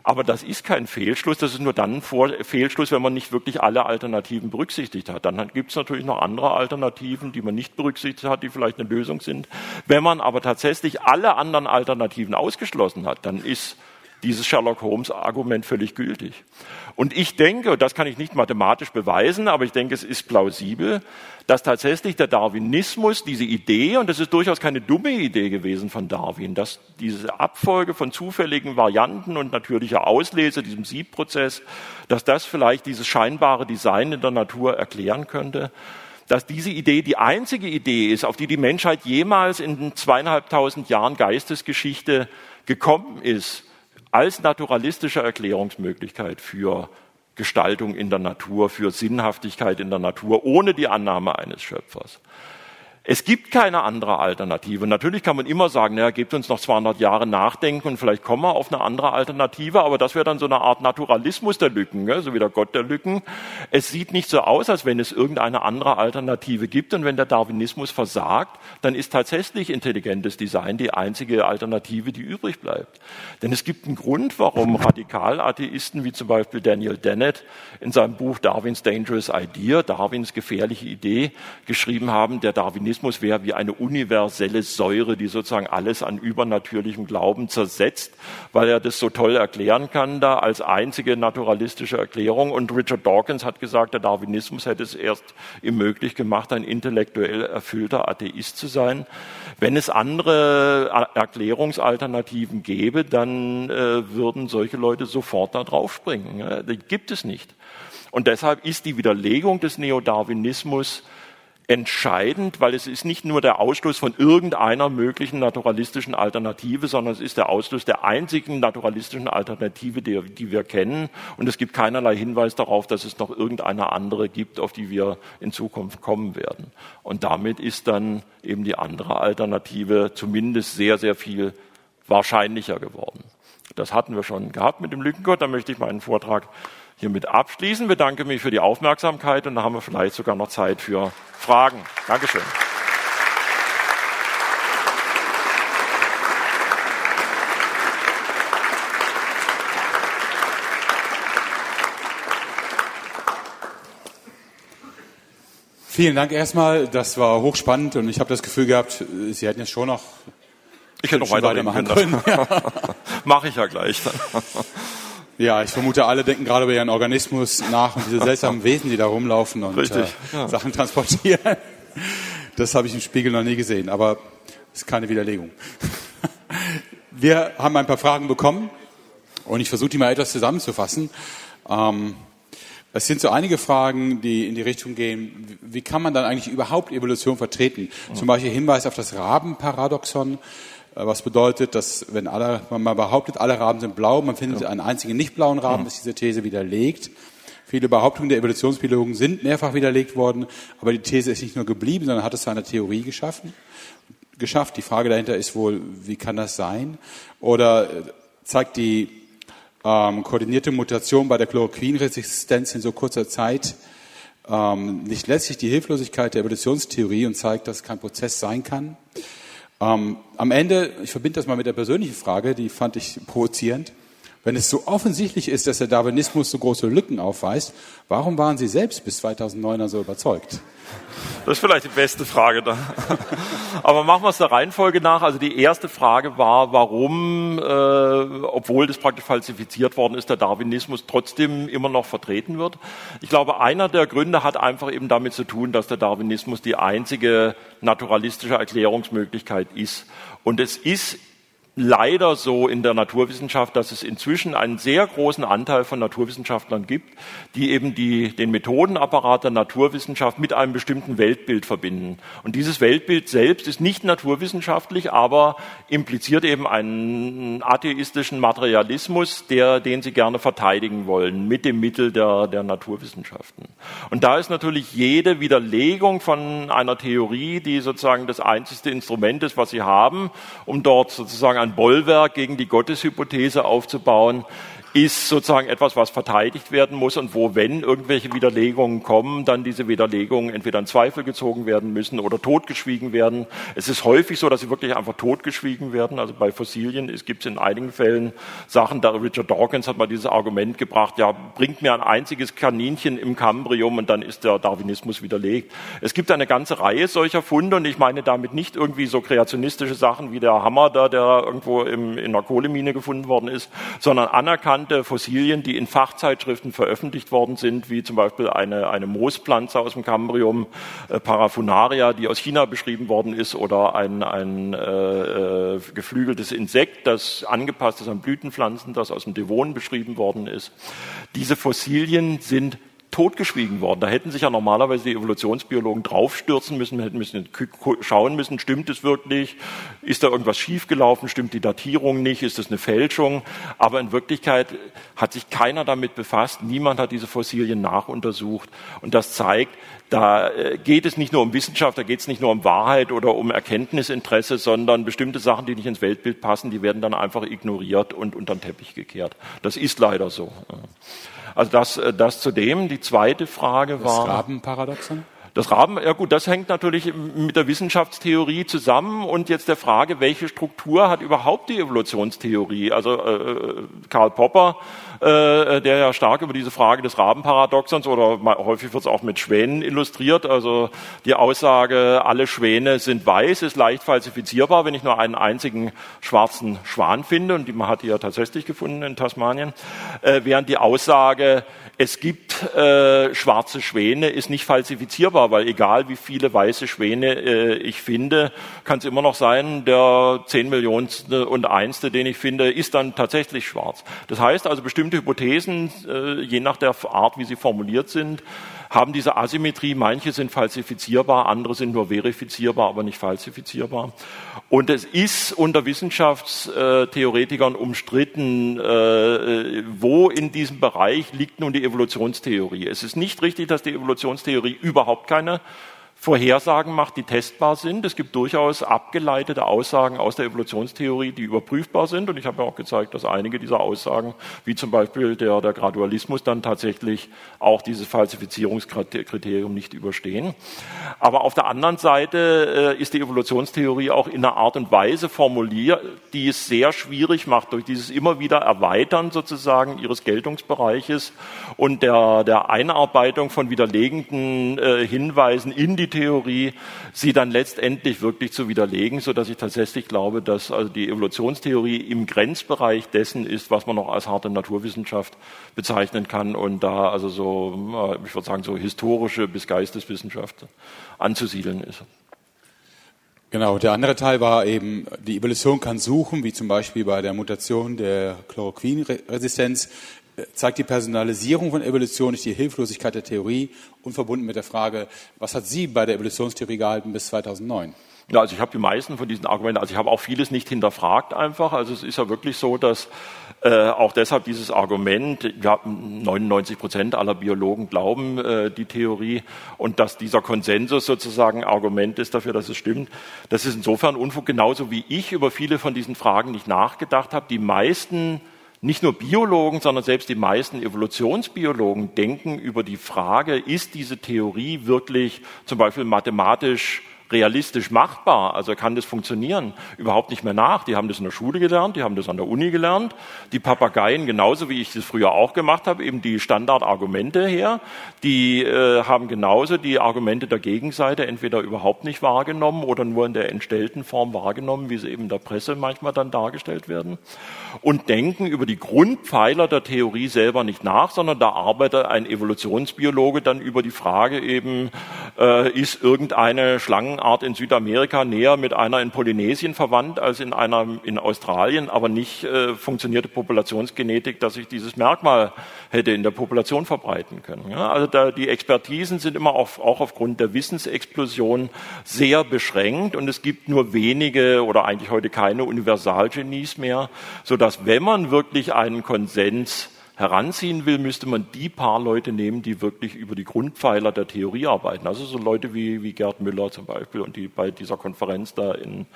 Aber das ist kein Fehlschluss, das ist nur dann ein Fehlschluss, wenn man nicht wirklich alle Alternativen berücksichtigt hat. Dann gibt es natürlich noch andere Alternativen, die man nicht berücksichtigt hat, die vielleicht eine Lösung sind. Wenn man aber tatsächlich alle anderen Alternativen ausgeschlossen hat, dann ist dieses Sherlock Holmes Argument völlig gültig. Und ich denke, das kann ich nicht mathematisch beweisen, aber ich denke, es ist plausibel, dass tatsächlich der Darwinismus diese Idee, und das ist durchaus keine dumme Idee gewesen von Darwin, dass diese Abfolge von zufälligen Varianten und natürlicher Auslese, diesem Siebprozess, dass das vielleicht dieses scheinbare Design in der Natur erklären könnte dass diese Idee die einzige Idee ist, auf die die Menschheit jemals in zweieinhalbtausend Jahren Geistesgeschichte gekommen ist, als naturalistische Erklärungsmöglichkeit für Gestaltung in der Natur, für Sinnhaftigkeit in der Natur, ohne die Annahme eines Schöpfers. Es gibt keine andere Alternative. Natürlich kann man immer sagen, naja, gebt uns noch 200 Jahre nachdenken und vielleicht kommen wir auf eine andere Alternative, aber das wäre dann so eine Art Naturalismus der Lücken, gell? so wie der Gott der Lücken. Es sieht nicht so aus, als wenn es irgendeine andere Alternative gibt und wenn der Darwinismus versagt, dann ist tatsächlich intelligentes Design die einzige Alternative, die übrig bleibt. Denn es gibt einen Grund, warum Radikalatheisten wie zum Beispiel Daniel Dennett in seinem Buch Darwin's Dangerous Idea, Darwins gefährliche Idee, geschrieben haben, der Darwinismus Darwinismus wäre wie eine universelle Säure, die sozusagen alles an übernatürlichem Glauben zersetzt, weil er das so toll erklären kann da als einzige naturalistische Erklärung. Und Richard Dawkins hat gesagt, der Darwinismus hätte es erst ihm möglich gemacht, ein intellektuell erfüllter Atheist zu sein. Wenn es andere Erklärungsalternativen gäbe, dann äh, würden solche Leute sofort da drauf springen. Die gibt es nicht. Und deshalb ist die Widerlegung des Neodarwinismus entscheidend, weil es ist nicht nur der Ausschluss von irgendeiner möglichen naturalistischen Alternative, sondern es ist der Ausschluss der einzigen naturalistischen Alternative, die, die, wir kennen. Und es gibt keinerlei Hinweis darauf, dass es noch irgendeine andere gibt, auf die wir in Zukunft kommen werden. Und damit ist dann eben die andere Alternative zumindest sehr, sehr viel wahrscheinlicher geworden. Das hatten wir schon gehabt mit dem Lückengott. Da möchte ich meinen Vortrag hiermit abschließen. Bedanke mich für die Aufmerksamkeit und dann haben wir vielleicht sogar noch Zeit für Fragen. Dankeschön. Vielen Dank erstmal. Das war hochspannend und ich habe das Gefühl gehabt, Sie hätten jetzt schon noch. Ich hätte noch weitermachen können. können. Ja. Mache ich ja gleich. Dann. Ja, ich vermute, alle denken gerade über ihren Organismus nach und diese seltsamen Wesen, die da rumlaufen und äh, ja. Sachen transportieren. Das habe ich im Spiegel noch nie gesehen, aber ist keine Widerlegung. Wir haben ein paar Fragen bekommen und ich versuche die mal etwas zusammenzufassen. Ähm, es sind so einige Fragen, die in die Richtung gehen, wie kann man dann eigentlich überhaupt Evolution vertreten? Zum Beispiel Hinweis auf das Rabenparadoxon. Äh, was bedeutet, dass wenn alle, man mal behauptet, alle Raben sind blau, man findet ja. einen einzigen nicht blauen Raben, ist diese These widerlegt. Viele Behauptungen der Evolutionsbiologen sind mehrfach widerlegt worden, aber die These ist nicht nur geblieben, sondern hat es zu einer Theorie geschaffen, geschafft. Die Frage dahinter ist wohl, wie kann das sein? Oder äh, zeigt die ähm, koordinierte Mutation bei der Chloroquinresistenz in so kurzer Zeit ähm, nicht letztlich die Hilflosigkeit der Evolutionstheorie und zeigt, dass es kein Prozess sein kann? Ähm, am Ende, ich verbinde das mal mit der persönlichen Frage, die fand ich provozierend. Wenn es so offensichtlich ist, dass der Darwinismus so große Lücken aufweist, warum waren Sie selbst bis 2009 so überzeugt? Das ist vielleicht die beste Frage da. Aber machen wir es der Reihenfolge nach. Also die erste Frage war, warum, äh, obwohl das praktisch falsifiziert worden ist, der Darwinismus trotzdem immer noch vertreten wird. Ich glaube, einer der Gründe hat einfach eben damit zu tun, dass der Darwinismus die einzige naturalistische Erklärungsmöglichkeit ist. Und es ist leider so in der Naturwissenschaft, dass es inzwischen einen sehr großen Anteil von Naturwissenschaftlern gibt, die eben die, den Methodenapparat der Naturwissenschaft mit einem bestimmten Weltbild verbinden. Und dieses Weltbild selbst ist nicht naturwissenschaftlich, aber impliziert eben einen atheistischen Materialismus, der, den sie gerne verteidigen wollen mit dem Mittel der, der Naturwissenschaften. Und da ist natürlich jede Widerlegung von einer Theorie, die sozusagen das einzigste Instrument ist, was sie haben, um dort sozusagen ein Bollwerk gegen die Gotteshypothese aufzubauen, ist sozusagen etwas, was verteidigt werden muss und wo, wenn irgendwelche Widerlegungen kommen, dann diese Widerlegungen entweder in Zweifel gezogen werden müssen oder totgeschwiegen werden. Es ist häufig so, dass sie wirklich einfach totgeschwiegen werden. Also bei Fossilien gibt es in einigen Fällen Sachen, da Richard Dawkins hat mal dieses Argument gebracht, ja, bringt mir ein einziges Kaninchen im Kambrium und dann ist der Darwinismus widerlegt. Es gibt eine ganze Reihe solcher Funde und ich meine damit nicht irgendwie so kreationistische Sachen wie der Hammer da, der irgendwo im, in einer Kohlemine gefunden worden ist, sondern anerkannt bekannte Fossilien, die in Fachzeitschriften veröffentlicht worden sind, wie zum Beispiel eine, eine Moospflanze aus dem Kambrium, äh, Parafunaria, die aus China beschrieben worden ist, oder ein, ein äh, äh geflügeltes Insekt, das angepasst ist an Blütenpflanzen, das aus dem Devon beschrieben worden ist. Diese Fossilien sind totgeschwiegen worden. Da hätten sich ja normalerweise die Evolutionsbiologen draufstürzen müssen, hätten müssen schauen müssen, stimmt es wirklich? Ist da irgendwas schiefgelaufen? Stimmt die Datierung nicht? Ist das eine Fälschung? Aber in Wirklichkeit hat sich keiner damit befasst. Niemand hat diese Fossilien nachuntersucht. Und das zeigt, da äh, geht es nicht nur um Wissenschaft, da geht es nicht nur um Wahrheit oder um Erkenntnisinteresse, sondern bestimmte Sachen, die nicht ins Weltbild passen, die werden dann einfach ignoriert und unter den Teppich gekehrt. Das ist leider so. Also das, äh, das zu dem. Die zweite Frage war. Das Rabenparadoxon? Das Raben, ja gut, das hängt natürlich mit der Wissenschaftstheorie zusammen und jetzt der Frage, welche Struktur hat überhaupt die Evolutionstheorie? Also äh, Karl Popper, äh, der ja stark über diese Frage des Rabenparadoxons oder häufig wird es auch mit Schwänen illustriert. Also die Aussage, alle Schwäne sind weiß, ist leicht falsifizierbar, wenn ich nur einen einzigen schwarzen Schwan finde und die, man hat die ja tatsächlich gefunden in Tasmanien, äh, während die Aussage, es gibt äh, schwarze Schwäne, ist nicht falsifizierbar, weil egal wie viele weiße Schwäne äh, ich finde, kann es immer noch sein, der zehn Millionste und einste, den ich finde, ist dann tatsächlich schwarz. Das heißt also, bestimmte Hypothesen, äh, je nach der Art, wie sie formuliert sind, haben diese Asymmetrie. Manche sind falsifizierbar, andere sind nur verifizierbar, aber nicht falsifizierbar. Und es ist unter Wissenschaftstheoretikern umstritten, äh, wo in diesem Bereich liegt nun die Evolutionstheorie. Es ist nicht richtig, dass die Evolutionstheorie überhaupt keine Vorhersagen macht, die testbar sind. Es gibt durchaus abgeleitete Aussagen aus der Evolutionstheorie, die überprüfbar sind. Und ich habe ja auch gezeigt, dass einige dieser Aussagen, wie zum Beispiel der, der Gradualismus, dann tatsächlich auch dieses Falsifizierungskriterium nicht überstehen. Aber auf der anderen Seite äh, ist die Evolutionstheorie auch in einer Art und Weise formuliert, die es sehr schwierig macht, durch dieses immer wieder Erweitern sozusagen ihres Geltungsbereiches und der, der Einarbeitung von widerlegenden äh, Hinweisen in die Theorie, sie dann letztendlich wirklich zu widerlegen, so ich tatsächlich glaube, dass also die Evolutionstheorie im Grenzbereich dessen ist, was man noch als harte Naturwissenschaft bezeichnen kann und da also so, äh, ich würde sagen, so historische bis Geisteswissenschaft anzusiedeln ist. Genau, der andere Teil war eben, die Evolution kann suchen, wie zum Beispiel bei der Mutation der Chloroquinresistenz, zeigt die Personalisierung von Evolution nicht die Hilflosigkeit der Theorie und verbunden mit der Frage, was hat sie bei der Evolutionstheorie gehalten bis 2009? Ja, also ich habe die meisten von diesen Argumenten, also ich habe auch vieles nicht hinterfragt einfach. Also es ist ja wirklich so, dass äh, auch deshalb dieses Argument, ja, 99 Prozent aller Biologen glauben äh, die Theorie und dass dieser Konsensus sozusagen Argument ist dafür, dass es stimmt. Das ist insofern Unfug, genauso wie ich über viele von diesen Fragen nicht nachgedacht habe. Die meisten nicht nur Biologen, sondern selbst die meisten Evolutionsbiologen denken über die Frage, ist diese Theorie wirklich zum Beispiel mathematisch realistisch machbar, also kann das funktionieren, überhaupt nicht mehr nach. Die haben das in der Schule gelernt, die haben das an der Uni gelernt, die Papageien genauso wie ich das früher auch gemacht habe, eben die Standardargumente her, die äh, haben genauso die Argumente der Gegenseite entweder überhaupt nicht wahrgenommen oder nur in der entstellten Form wahrgenommen, wie sie eben in der Presse manchmal dann dargestellt werden. Und denken über die Grundpfeiler der Theorie selber nicht nach, sondern da arbeitet ein Evolutionsbiologe dann über die Frage eben, äh, ist irgendeine Schlangen Art in Südamerika näher mit einer in Polynesien verwandt als in einer in Australien, aber nicht äh, funktionierte Populationsgenetik, dass sich dieses Merkmal hätte in der Population verbreiten können. Ja, also da, die Expertisen sind immer auf, auch aufgrund der Wissensexplosion sehr beschränkt und es gibt nur wenige oder eigentlich heute keine Universalgenies mehr, so dass wenn man wirklich einen Konsens heranziehen will, müsste man die paar Leute nehmen, die wirklich über die Grundpfeiler der Theorie arbeiten. Also so Leute wie, wie Gerd Müller zum Beispiel und die bei dieser Konferenz da in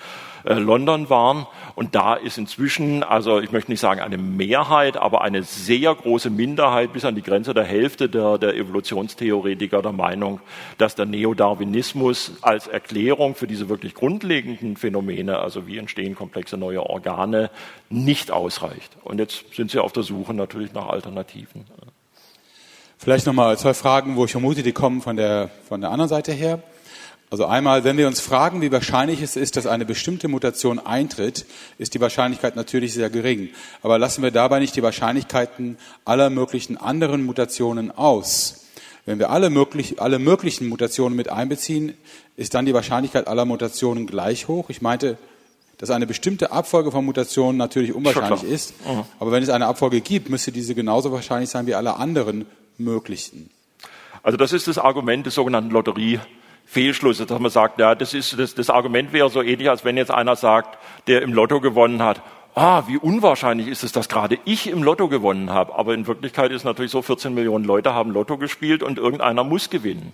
äh, London waren. Und da ist inzwischen, also ich möchte nicht sagen eine Mehrheit, aber eine sehr große Minderheit bis an die Grenze der Hälfte der, der Evolutionstheoretiker der Meinung, dass der Neodarwinismus als Erklärung für diese wirklich grundlegenden Phänomene, also wie entstehen komplexe neue Organe, nicht ausreicht. Und jetzt sind sie auf der Suche natürlich nach Alternativen. Vielleicht nochmal zwei Fragen, wo ich vermute, die kommen von der, von der anderen Seite her. Also einmal, wenn wir uns fragen, wie wahrscheinlich es ist, dass eine bestimmte Mutation eintritt, ist die Wahrscheinlichkeit natürlich sehr gering. Aber lassen wir dabei nicht die Wahrscheinlichkeiten aller möglichen anderen Mutationen aus. Wenn wir alle, möglich, alle möglichen Mutationen mit einbeziehen, ist dann die Wahrscheinlichkeit aller Mutationen gleich hoch. Ich meinte, dass eine bestimmte Abfolge von Mutationen natürlich unwahrscheinlich ist. Mhm. Aber wenn es eine Abfolge gibt, müsste diese genauso wahrscheinlich sein wie alle anderen möglichen. Also das ist das Argument des sogenannten Lotteriefehlschlusses, dass man sagt, ja, das ist das, das Argument wäre so ähnlich, als wenn jetzt einer sagt, der im Lotto gewonnen hat, ah, wie unwahrscheinlich ist es, dass gerade ich im Lotto gewonnen habe. Aber in Wirklichkeit ist natürlich so, 14 Millionen Leute haben Lotto gespielt und irgendeiner muss gewinnen.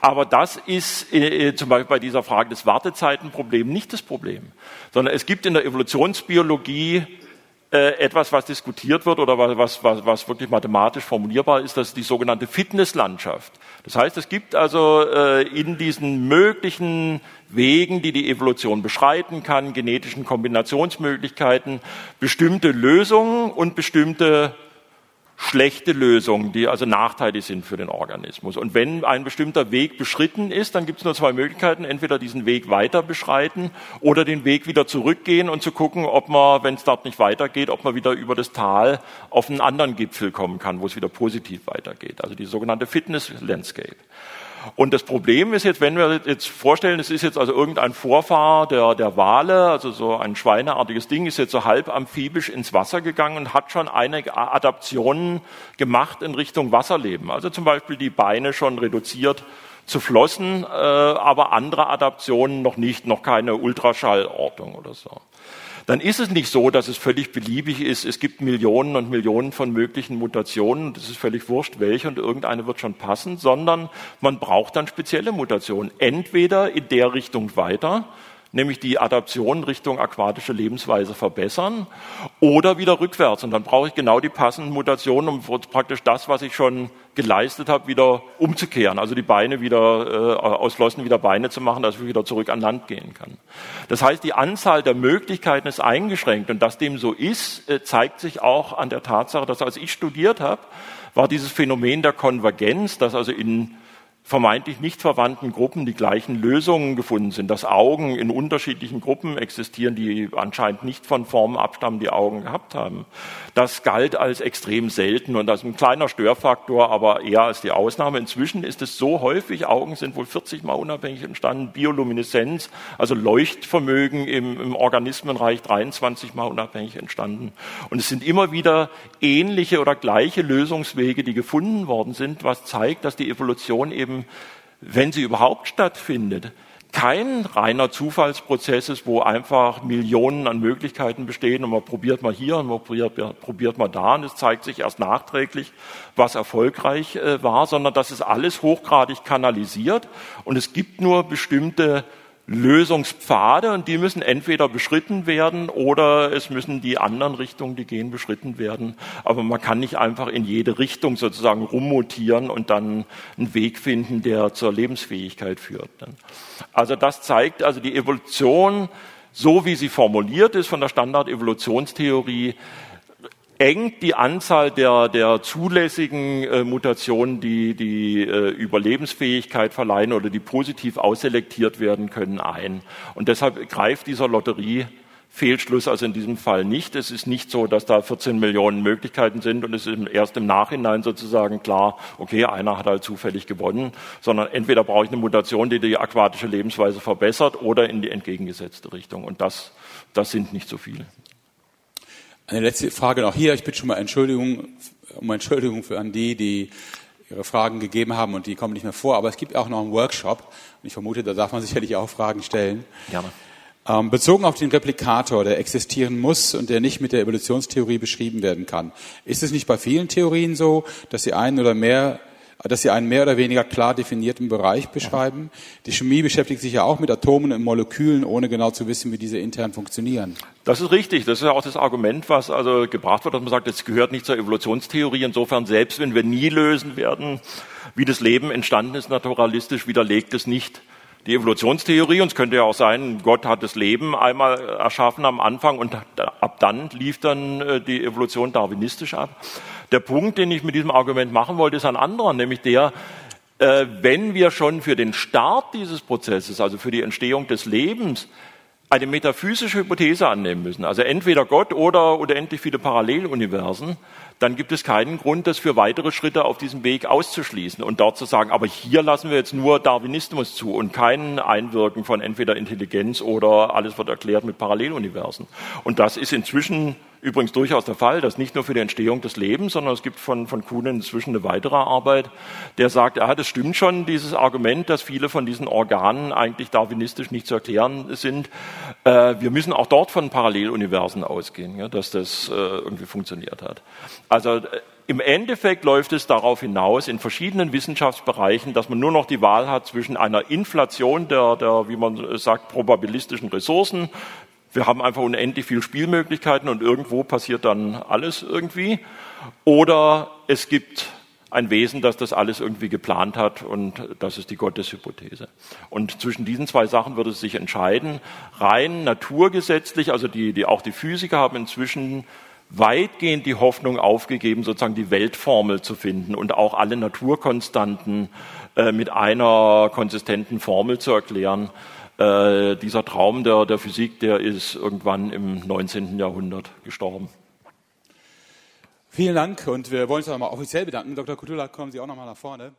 Aber das ist äh, äh zum Beispiel bei dieser Frage des Wartezeitenproblems nicht das Problem, sondern es gibt in der Evolutionsbiologie äh, etwas, was diskutiert wird oder was, was, was wirklich mathematisch formulierbar ist, das ist die sogenannte Fitnesslandschaft. Das heißt, es gibt also äh, in diesen möglichen Wegen, die die Evolution beschreiten kann, genetischen Kombinationsmöglichkeiten, bestimmte Lösungen und bestimmte schlechte Lösungen, die also nachteilig sind für den Organismus. Und wenn ein bestimmter Weg beschritten ist, dann gibt es nur zwei Möglichkeiten. Entweder diesen Weg weiter beschreiten oder den Weg wieder zurückgehen und zu gucken, ob man, wenn es dort nicht weitergeht, ob man wieder über das Tal auf einen anderen Gipfel kommen kann, wo es wieder positiv weitergeht. Also die sogenannte Fitness Landscape. Und das Problem ist jetzt, wenn wir jetzt vorstellen, es ist jetzt also irgendein Vorfahr der, der Wale, also so ein schweineartiges Ding, ist jetzt so halb amphibisch ins Wasser gegangen und hat schon einige Adaptionen gemacht in Richtung Wasserleben. Also zum Beispiel die Beine schon reduziert zu Flossen, äh, aber andere Adaptionen noch nicht, noch keine Ultraschallortung oder so. Dann ist es nicht so, dass es völlig beliebig ist. Es gibt Millionen und Millionen von möglichen Mutationen und es ist völlig wurscht, welche und irgendeine wird schon passen, sondern man braucht dann spezielle Mutationen. Entweder in der Richtung weiter, nämlich die Adaption Richtung aquatische Lebensweise verbessern oder wieder rückwärts. Und dann brauche ich genau die passenden Mutationen, um praktisch das, was ich schon geleistet habe, wieder umzukehren. Also die Beine wieder, äh, aus Flossen wieder Beine zu machen, dass ich wieder zurück an Land gehen kann. Das heißt, die Anzahl der Möglichkeiten ist eingeschränkt. Und dass dem so ist, äh, zeigt sich auch an der Tatsache, dass als ich studiert habe, war dieses Phänomen der Konvergenz, dass also in vermeintlich nicht verwandten Gruppen die gleichen Lösungen gefunden sind, dass Augen in unterschiedlichen Gruppen existieren, die anscheinend nicht von Formen abstammen, die Augen gehabt haben. Das galt als extrem selten und als ein kleiner Störfaktor, aber eher als die Ausnahme. Inzwischen ist es so häufig, Augen sind wohl 40 Mal unabhängig entstanden, Biolumineszenz, also Leuchtvermögen im, im Organismenreich 23 Mal unabhängig entstanden. Und es sind immer wieder ähnliche oder gleiche Lösungswege, die gefunden worden sind, was zeigt, dass die Evolution eben eben, wenn sie überhaupt stattfindet, kein reiner Zufallsprozess ist, wo einfach Millionen an Möglichkeiten bestehen und man probiert mal hier und man probiert, probiert mal da und es zeigt sich erst nachträglich, was erfolgreich äh, war, sondern das ist alles hochgradig kanalisiert und es gibt nur bestimmte Lösungspfade und die müssen entweder beschritten werden oder es müssen die anderen Richtungen, die gehen, beschritten werden. Aber man kann nicht einfach in jede Richtung sozusagen rummutieren und dann einen Weg finden, der zur Lebensfähigkeit führt. Also das zeigt also die Evolution, so wie sie formuliert ist von der Standard-Evolutionstheorie, engt die Anzahl der, der zulässigen äh, Mutationen, die die äh, Überlebensfähigkeit verleihen oder die positiv ausselektiert werden können, ein. Und deshalb greift dieser Lotterie Fehlschluss also in diesem Fall nicht. Es ist nicht so, dass da 14 Millionen Möglichkeiten sind und es ist erst im Nachhinein sozusagen klar, okay, einer hat halt zufällig gewonnen, sondern entweder brauche ich eine Mutation, die die aquatische Lebensweise verbessert oder in die entgegengesetzte Richtung. Und das, das sind nicht so viele. Eine letzte Frage noch hier. Ich bitte schon mal Entschuldigung, um Entschuldigung für an die, die ihre Fragen gegeben haben und die kommen nicht mehr vor. Aber es gibt auch noch einen Workshop. Und ich vermute, da darf man sicherlich auch Fragen stellen. Gerne. Ähm, bezogen auf den Replikator, der existieren muss und der nicht mit der Evolutionstheorie beschrieben werden kann. Ist es nicht bei vielen Theorien so, dass sie einen oder mehr dass sie einen mehr oder weniger klar definierten Bereich beschreiben. Die Chemie beschäftigt sich ja auch mit Atomen und Molekülen, ohne genau zu wissen, wie diese intern funktionieren. Das ist richtig. Das ist ja auch das Argument, was also gebracht wird, dass man sagt, es gehört nicht zur Evolutionstheorie. Insofern, selbst wenn wir nie lösen werden, wie das Leben entstanden ist, naturalistisch, widerlegt es nicht die Evolutionstheorie. Und es könnte ja auch sein, Gott hat das Leben einmal erschaffen am Anfang und ab dann lief dann äh, die Evolution darwinistisch ab. Der Punkt, den ich mit diesem Argument machen wollte, ist ein anderer, nämlich der, äh, wenn wir schon für den Start dieses Prozesses, also für die Entstehung des Lebens, eine metaphysische Hypothese annehmen müssen, also entweder Gott oder unendlich viele Paralleluniversen, dann gibt es keinen Grund, das für weitere Schritte auf diesem Weg auszuschließen und dort zu sagen, aber hier lassen wir jetzt nur Darwinismus zu und kein Einwirken von entweder Intelligenz oder alles wird erklärt mit Paralleluniversen. Und das ist inzwischen übrigens durchaus der Fall, dass nicht nur für die Entstehung des Lebens, sondern es gibt von, von Kuhn inzwischen eine weitere Arbeit, der sagt, ja, das stimmt schon, dieses Argument, dass viele von diesen Organen eigentlich darwinistisch nicht zu erklären sind. Äh, wir müssen auch dort von Paralleluniversen ausgehen, ja, dass das äh, irgendwie funktioniert hat. Also äh, im Endeffekt läuft es darauf hinaus, in verschiedenen Wissenschaftsbereichen, dass man nur noch die Wahl hat zwischen einer Inflation der, der wie man sagt, probabilistischen Ressourcen, wir haben einfach unendlich viele Spielmöglichkeiten und irgendwo passiert dann alles irgendwie. Oder es gibt ein Wesen, das das alles irgendwie geplant hat und das ist die Gotteshypothese. Und zwischen diesen zwei Sachen würde es sich entscheiden. Rein naturgesetzlich, also die, die, auch die Physiker haben inzwischen weitgehend die Hoffnung aufgegeben, sozusagen die Weltformel zu finden und auch alle Naturkonstanten äh, mit einer konsistenten Formel zu erklären. Äh, dieser Traum der, der Physik, der ist irgendwann im 19. Jahrhundert gestorben. Vielen Dank und wir wollen uns noch mal offiziell bedanken. Dr. Kutula, kommen Sie auch noch mal nach vorne.